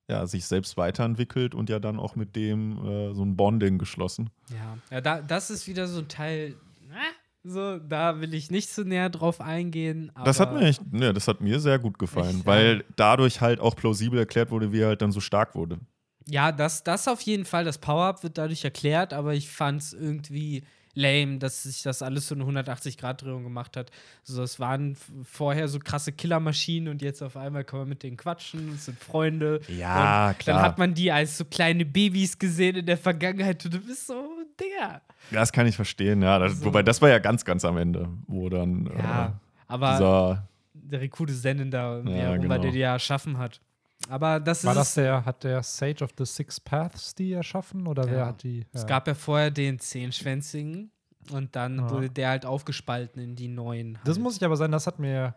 ja, sich selbst weiterentwickelt und ja dann auch mit dem äh, so ein Bonding geschlossen. Ja, ja da, das ist wieder so ein Teil, na, so, da will ich nicht zu näher drauf eingehen. Das hat mir echt, ne, das hat mir sehr gut gefallen, Echt, weil dadurch halt auch plausibel erklärt wurde, wie er halt dann so stark wurde. Ja, das, das auf jeden Fall, das Power-Up wird dadurch erklärt, aber ich fand es irgendwie lame, dass sich das alles so eine 180-Grad-Drehung gemacht hat. So, es waren vorher so krasse Killermaschinen und jetzt auf einmal kann man mit denen quatschen, es sind Freunde. Ja, und klar. Dann hat man die als so kleine Babys gesehen in der Vergangenheit und du bist so, Digga. Das kann ich verstehen, ja. Das, So. Wobei, das war ja ganz, ganz am Ende, wo dann Ja, äh, aber dieser. der Rikude Zennen da, Ja, genau. der die ja erschaffen hat. Aber das War ist das der, hat der Sage of the Six Paths die erschaffen oder Ja. wer hat die? Es ja. gab ja vorher den Zehnschwänzigen und dann Ja. wurde der halt aufgespalten in die neuen. Das halt. muss ich aber sagen, das hat mir,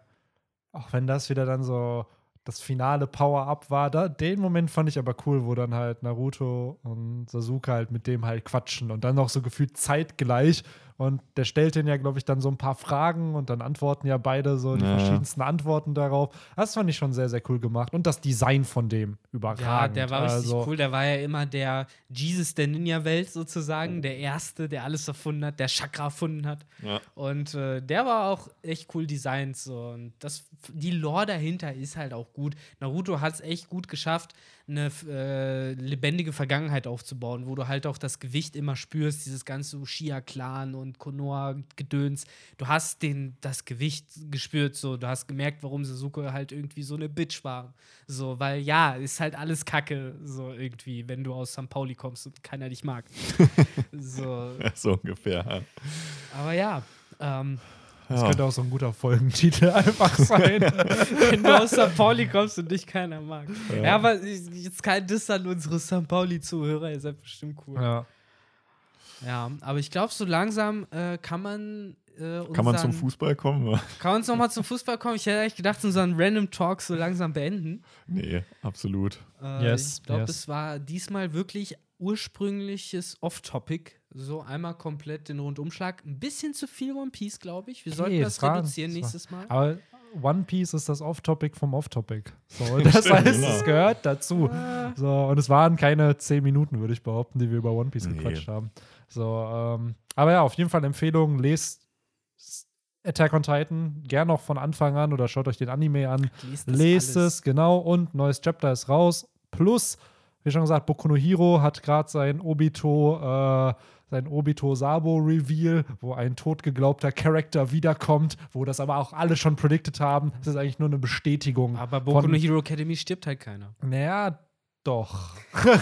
auch wenn das wieder dann so das finale Power-Up war, da, den Moment fand ich aber cool, wo dann halt Naruto und Sasuke halt mit dem halt quatschen und dann noch so gefühlt zeitgleich. Und der stellt den ja, glaube ich, dann so ein paar Fragen und dann antworten ja beide so die Ja. verschiedensten Antworten darauf. Das fand ich schon sehr, sehr cool gemacht. Und das Design von dem überragend. Ja, der war richtig also, cool. Der war ja immer der Jesus der Ninja-Welt sozusagen. Der Erste, der alles erfunden hat, der Chakra erfunden hat. Ja. Und äh, der war auch echt cool designt. So. Und das, die Lore dahinter ist halt auch gut. Naruto hat es echt gut geschafft, eine äh, lebendige Vergangenheit aufzubauen, wo du halt auch das Gewicht immer spürst, dieses ganze Uchiha-Clan und Konoha-Gedöns. Du hast den, das Gewicht gespürt, so. Du hast gemerkt, warum Sasuke halt irgendwie so eine Bitch war. So, weil ja, ist halt alles Kacke, so irgendwie, wenn du aus St. Pauli kommst und keiner dich mag. so. So ungefähr. ja. Aber ja, ähm, Das Ja. könnte auch so ein guter Folgentitel einfach sein. wenn du aus St. Pauli kommst und dich keiner mag. Ja, aber ich- jetzt kein Diss an unsere St. Pauli-Zuhörer, ihr seid bestimmt cool. Ja, ja. aber ich glaube, so langsam äh, kann man. Äh, Kann man zum unseren- Fußball kommen? Kann man nochmal zum Fußball kommen? Ich hätte eigentlich gedacht, unseren Random Talk so langsam beenden. nee, absolut. Äh, Yes, ich glaube, yes. es war diesmal wirklich ursprüngliches Off-Topic. So einmal komplett den Rundumschlag. Ein bisschen zu viel One Piece, glaube ich. Wir sollten Nee, das reduzieren war- nächstes Mal. Aber One Piece ist das Off-Topic vom Off-Topic. So, das heißt, genau. es gehört dazu. So, und es waren keine zehn Minuten, würde ich behaupten, die wir über One Piece Nee. gequatscht haben. So, ähm, aber ja, auf jeden Fall Empfehlung, lest Attack on Titan, gern auch von Anfang an oder schaut euch den Anime an. Lest das Lest es, genau, und neues Chapter ist raus. Plus, wie schon gesagt, Boku no Hero hat gerade sein Obito, äh, sein Obito Sabo Reveal, wo ein totgeglaubter Charakter wiederkommt, wo das aber auch alle schon predicted haben. Das ist eigentlich nur eine Bestätigung. Aber Boku von- no Hero Academy stirbt halt keiner. Naja, doch.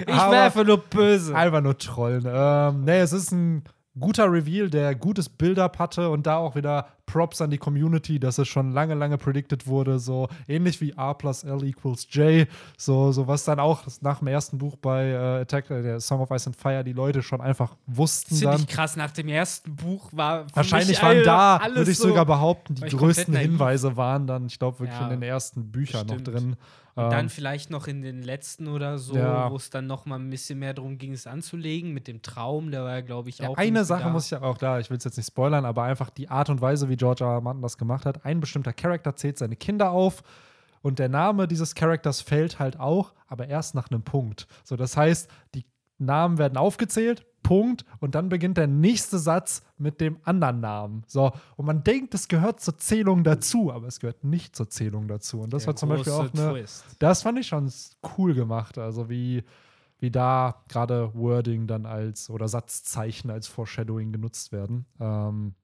Ich wäre einfach nur böse. Einfach nur trollen. Ähm, nee, es ist ein guter Reveal, der gutes Build-up hatte und da auch wieder Props an die Community, dass es schon lange, lange predicted wurde. So ähnlich wie A plus L equals J. So, so was dann auch nach dem ersten Buch bei äh, Attack, äh, der Song of Ice and Fire, die Leute schon einfach wussten dann. Ziemlich krass. Nach dem ersten Buch war. Wahrscheinlich waren da, alles würde ich so. sogar behaupten, die größten. Hinweise waren dann, ich glaube, wirklich Ja, in den ersten Büchern noch drin. Und dann Ähm, vielleicht noch in den letzten oder so, Ja. wo es dann noch mal ein bisschen mehr darum ging, es anzulegen mit dem Traum. Der war ja, glaube ich, Ja, auch. eine irgendwie Sache da. muss ich auch klar, ich will es jetzt nicht spoilern, aber einfach die Art und Weise, wie George R. R. Martin das gemacht hat. Ein bestimmter Charakter zählt seine Kinder auf und der Name dieses Charakters fällt halt auch, aber erst nach einem Punkt. So, das heißt, die Namen werden aufgezählt, Punkt. Und dann beginnt der nächste Satz mit dem anderen Namen. So, und man denkt, es gehört zur Zählung dazu, aber es gehört nicht zur Zählung dazu. Und das Der war zum Beispiel auch eine. Twist. Das fand ich schon cool gemacht. Also wie, wie da gerade Wording dann als oder Satzzeichen als Foreshadowing genutzt werden. Ähm,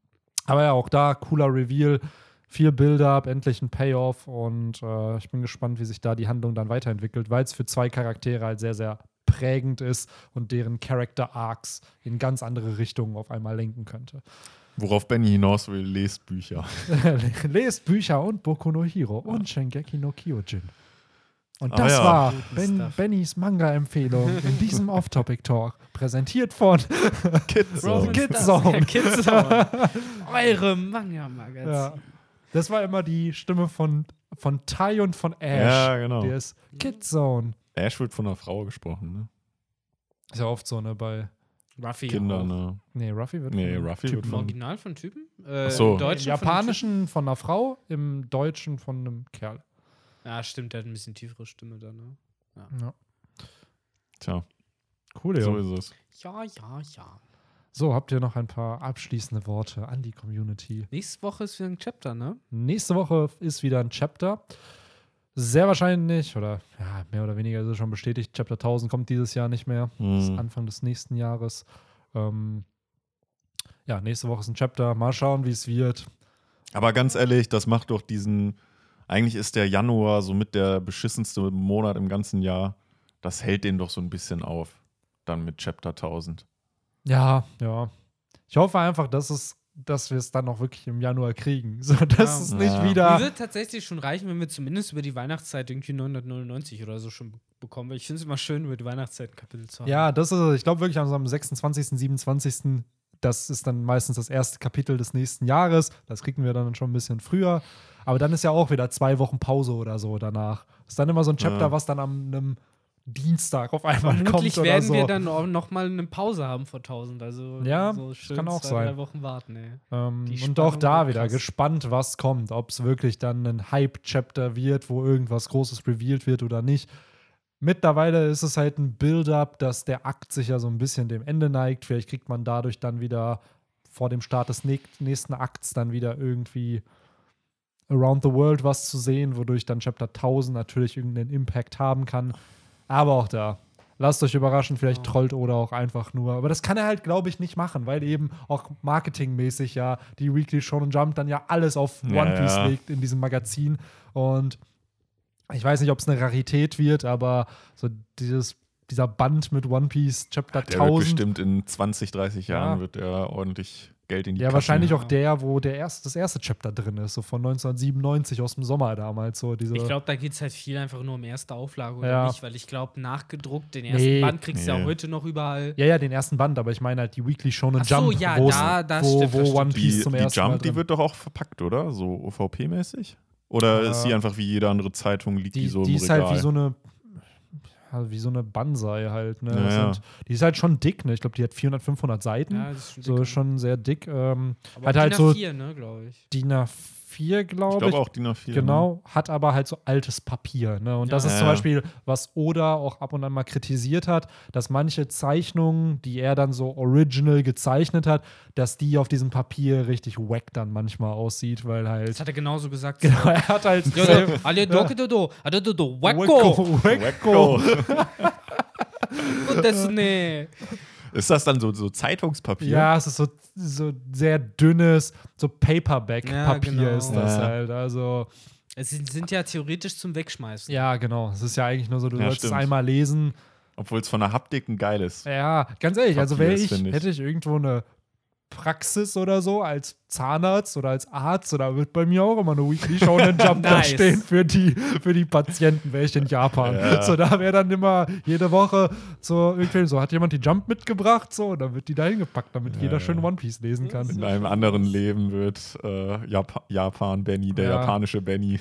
aber ja, auch da cooler Reveal, viel Build-up, endlich ein Payoff und äh, ich bin gespannt, wie sich da die Handlung dann weiterentwickelt, weil es für zwei Charaktere halt sehr, sehr prägend ist und deren Character Arcs in ganz andere Richtungen auf einmal lenken könnte. Worauf Benny hinaus will, lest Bücher. Lest Bücher und Boku no Hero und Shingeki no Kyojin. Und Ah das ja. war ben. Bennys Manga-Empfehlung in diesem Off-Topic-Talk, präsentiert von Kidzone. Kidzone. Ja, Kidzone. Eure Manga-Magazin. Ja. Das war immer die Stimme von, von Ty und von Ash. Ja, genau. Der ist Kidzone. Ash wird von einer Frau gesprochen, ne? Ist ja oft so, ne, bei. Ruffy Kinder, auch. ne? Nee, Ruffy wird Nee, von Ruffy Typen. wird von- Original von Typen? Äh, Ach so. Im Deutschen Im Japanischen von einer Frau, im Deutschen von einem Kerl. Ja, stimmt, der hat ein bisschen tiefere Stimme dann, ne? Ja. Tja, Cool, so ja. ist es. Ja, ja, ja. So, habt ihr noch ein paar abschließende Worte an die Community? Nächste Woche ist wieder ein Chapter, ne? Nächste Woche ist wieder ein Chapter. Sehr wahrscheinlich, oder ja, mehr oder weniger ist es schon bestätigt, Chapter 1000 kommt dieses Jahr nicht mehr. Das ist Hm. Anfang des nächsten Jahres. Ähm, ja, nächste Woche ist ein Chapter. Mal schauen, wie es wird. Aber ganz ehrlich, das macht doch diesen. Eigentlich ist der Januar somit der beschissenste Monat im ganzen Jahr. Das hält den doch so ein bisschen auf. Dann mit Chapter 1000. Ja, ja. Ich hoffe einfach, dass es, dass wir es dann auch wirklich im Januar kriegen. So, dass Ja. es nicht Ja. wieder. Mir wird tatsächlich schon reichen, wenn wir zumindest über die Weihnachtszeit irgendwie 999 oder so schon bekommen, weil ich finde es immer schön, über die Weihnachtszeit ein Kapitel zu haben. Ja, das ist, ich glaube wirklich am 26., 27. Das ist dann meistens das erste Kapitel des nächsten Jahres. Das kriegen wir dann schon ein bisschen früher. Aber dann ist ja auch wieder zwei Wochen Pause oder so danach. Das ist dann immer so ein Chapter, Ja. was dann am einem Dienstag auf einmal Vermutlich kommt werden so. wir dann noch mal eine Pause haben vor 1000. Also Ja, so schön kann auch zwei, sein. drei Wochen warten. Ähm, und auch da wieder krass. gespannt, was kommt. Ob es wirklich dann ein Hype-Chapter wird, wo irgendwas Großes revealed wird oder nicht. Mittlerweile ist es halt ein Build-up, dass der Akt sich ja so ein bisschen dem Ende neigt. Vielleicht kriegt man dadurch dann wieder vor dem Start des nä- nächsten Akts dann wieder irgendwie Around the World was zu sehen, wodurch dann Chapter 1000 natürlich irgendeinen Impact haben kann. Aber auch da, lasst euch überraschen, vielleicht Ja. trollt oder auch einfach nur. Aber das kann er halt, glaube ich, nicht machen, weil eben auch marketingmäßig ja die Weekly Shonen Jump dann ja alles auf Ja, One Piece ja. legt in diesem Magazin. Und ich weiß nicht, ob es eine Rarität wird, aber so dieses, dieser Band mit One Piece Chapter Der wird 1000. bestimmt in 20, 30 Ja. Jahren wird er ordentlich Geld in die Ja, Kassen- wahrscheinlich auch Ja. der, wo der erste, das erste Chapter drin ist, so von 1997 aus dem Sommer damals. So diese, Ich glaube, da geht es halt viel einfach nur um erste Auflage oder Ja. nicht, weil ich glaube, nachgedruckt, den ersten Nee. Band kriegst du ja heute noch überall. ja, ja, den ersten Band, aber ich meine halt die Weekly Shonen Ach so, Jump, ja, wo's- da- das wo, stimmt, wo das One. Piece Die, zum die ersten Mal Jump, die wird doch auch verpackt, oder? So OVP-mäßig? Oder Ja. ist die einfach wie jede andere Zeitung, liegt die, die, so die im ist Regal? halt wie so eine ja, wie so eine Banzai halt, ne? Ja, ja. Sind, die ist halt schon dick, ne? Ich glaube, die hat 400, 500 Seiten. Ja, das ist schon so schon sehr dick. Ähm, Aber hat DIN halt so A4, ne, glaube ich. DIN A4, ich glaube glaube ich. auch DIN A4. Genau, hat aber halt so altes Papier. Ne? Und das Ja. ist zum. Beispiel, was Oda auch ab und an mal kritisiert hat, dass manche Zeichnungen, die er dann so original gezeichnet hat, dass die auf diesem Papier richtig wack dann manchmal aussieht, weil Das halt. hat er genauso gesagt. Genau, er hat halt. Alle doke do do, alle do do, wacko, Wacko, Ne? Wacko. und das nee. Ist das dann so, so Zeitungspapier? Ja, es ist so, so sehr dünnes, so Paperback-Papier Ja, genau. ist das Ja. halt. Also, Es sind, sind ja theoretisch zum Wegschmeißen. ja, genau. Es ist ja eigentlich nur so, du Ja, sollst es einmal lesen. Obwohl es von der Haptik ein geiles. Ja, ganz ehrlich, also Papier wäre ist, ich, ich. hätte ich irgendwo eine Praxis oder so als Zahnarzt oder als Arzt oder wird bei mir auch immer eine Weekly Shonen Jump da Nice. stehen für die, für die Patienten, ich in Japan. Ja. So, da wäre dann immer jede Woche so irgendwie so, hat jemand die Jump mitgebracht? So, dann wird die da hingepackt, damit Ja, jeder ja. schön One Piece lesen kann. In einem anderen Leben wird äh, Jap Japan Benny, der Ja. japanische Benny.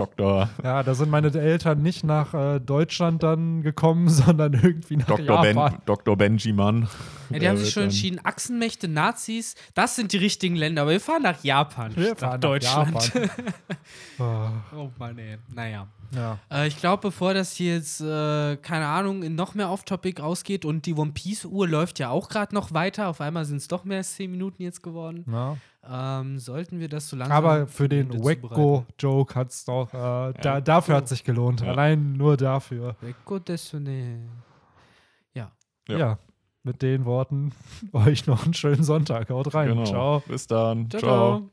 Dr. Ja, da sind meine Eltern nicht nach äh, Deutschland dann gekommen, sondern irgendwie nach Dr. Ben, Japan. Dr. Benjiman. Ja, die haben sich schon entschieden, Achsenmächte, Nazis, das sind die richtigen Länder, aber wir fahren nach Japan, Wir fahren nach Deutschland. Japan. Ah, oh Mann, ey. Naja. ja. Äh, ich glaube, bevor das hier jetzt, äh, keine Ahnung, in noch mehr Off-Topic ausgeht und die One Piece-Uhr läuft ja auch gerade noch weiter, auf einmal sind es doch mehr als 10 Minuten jetzt geworden, Ja. Ähm, sollten wir das so langsam. Aber für den Wecko-Joke hat es doch, äh, da, dafür hat es sich gelohnt. Ja. Allein nur dafür. Wecko desune. Ja. Ja. Ja. Mit den Worten euch noch einen schönen Sonntag. Haut rein. Genau. Ciao. Bis dann. Ciao, Ciao. ciao.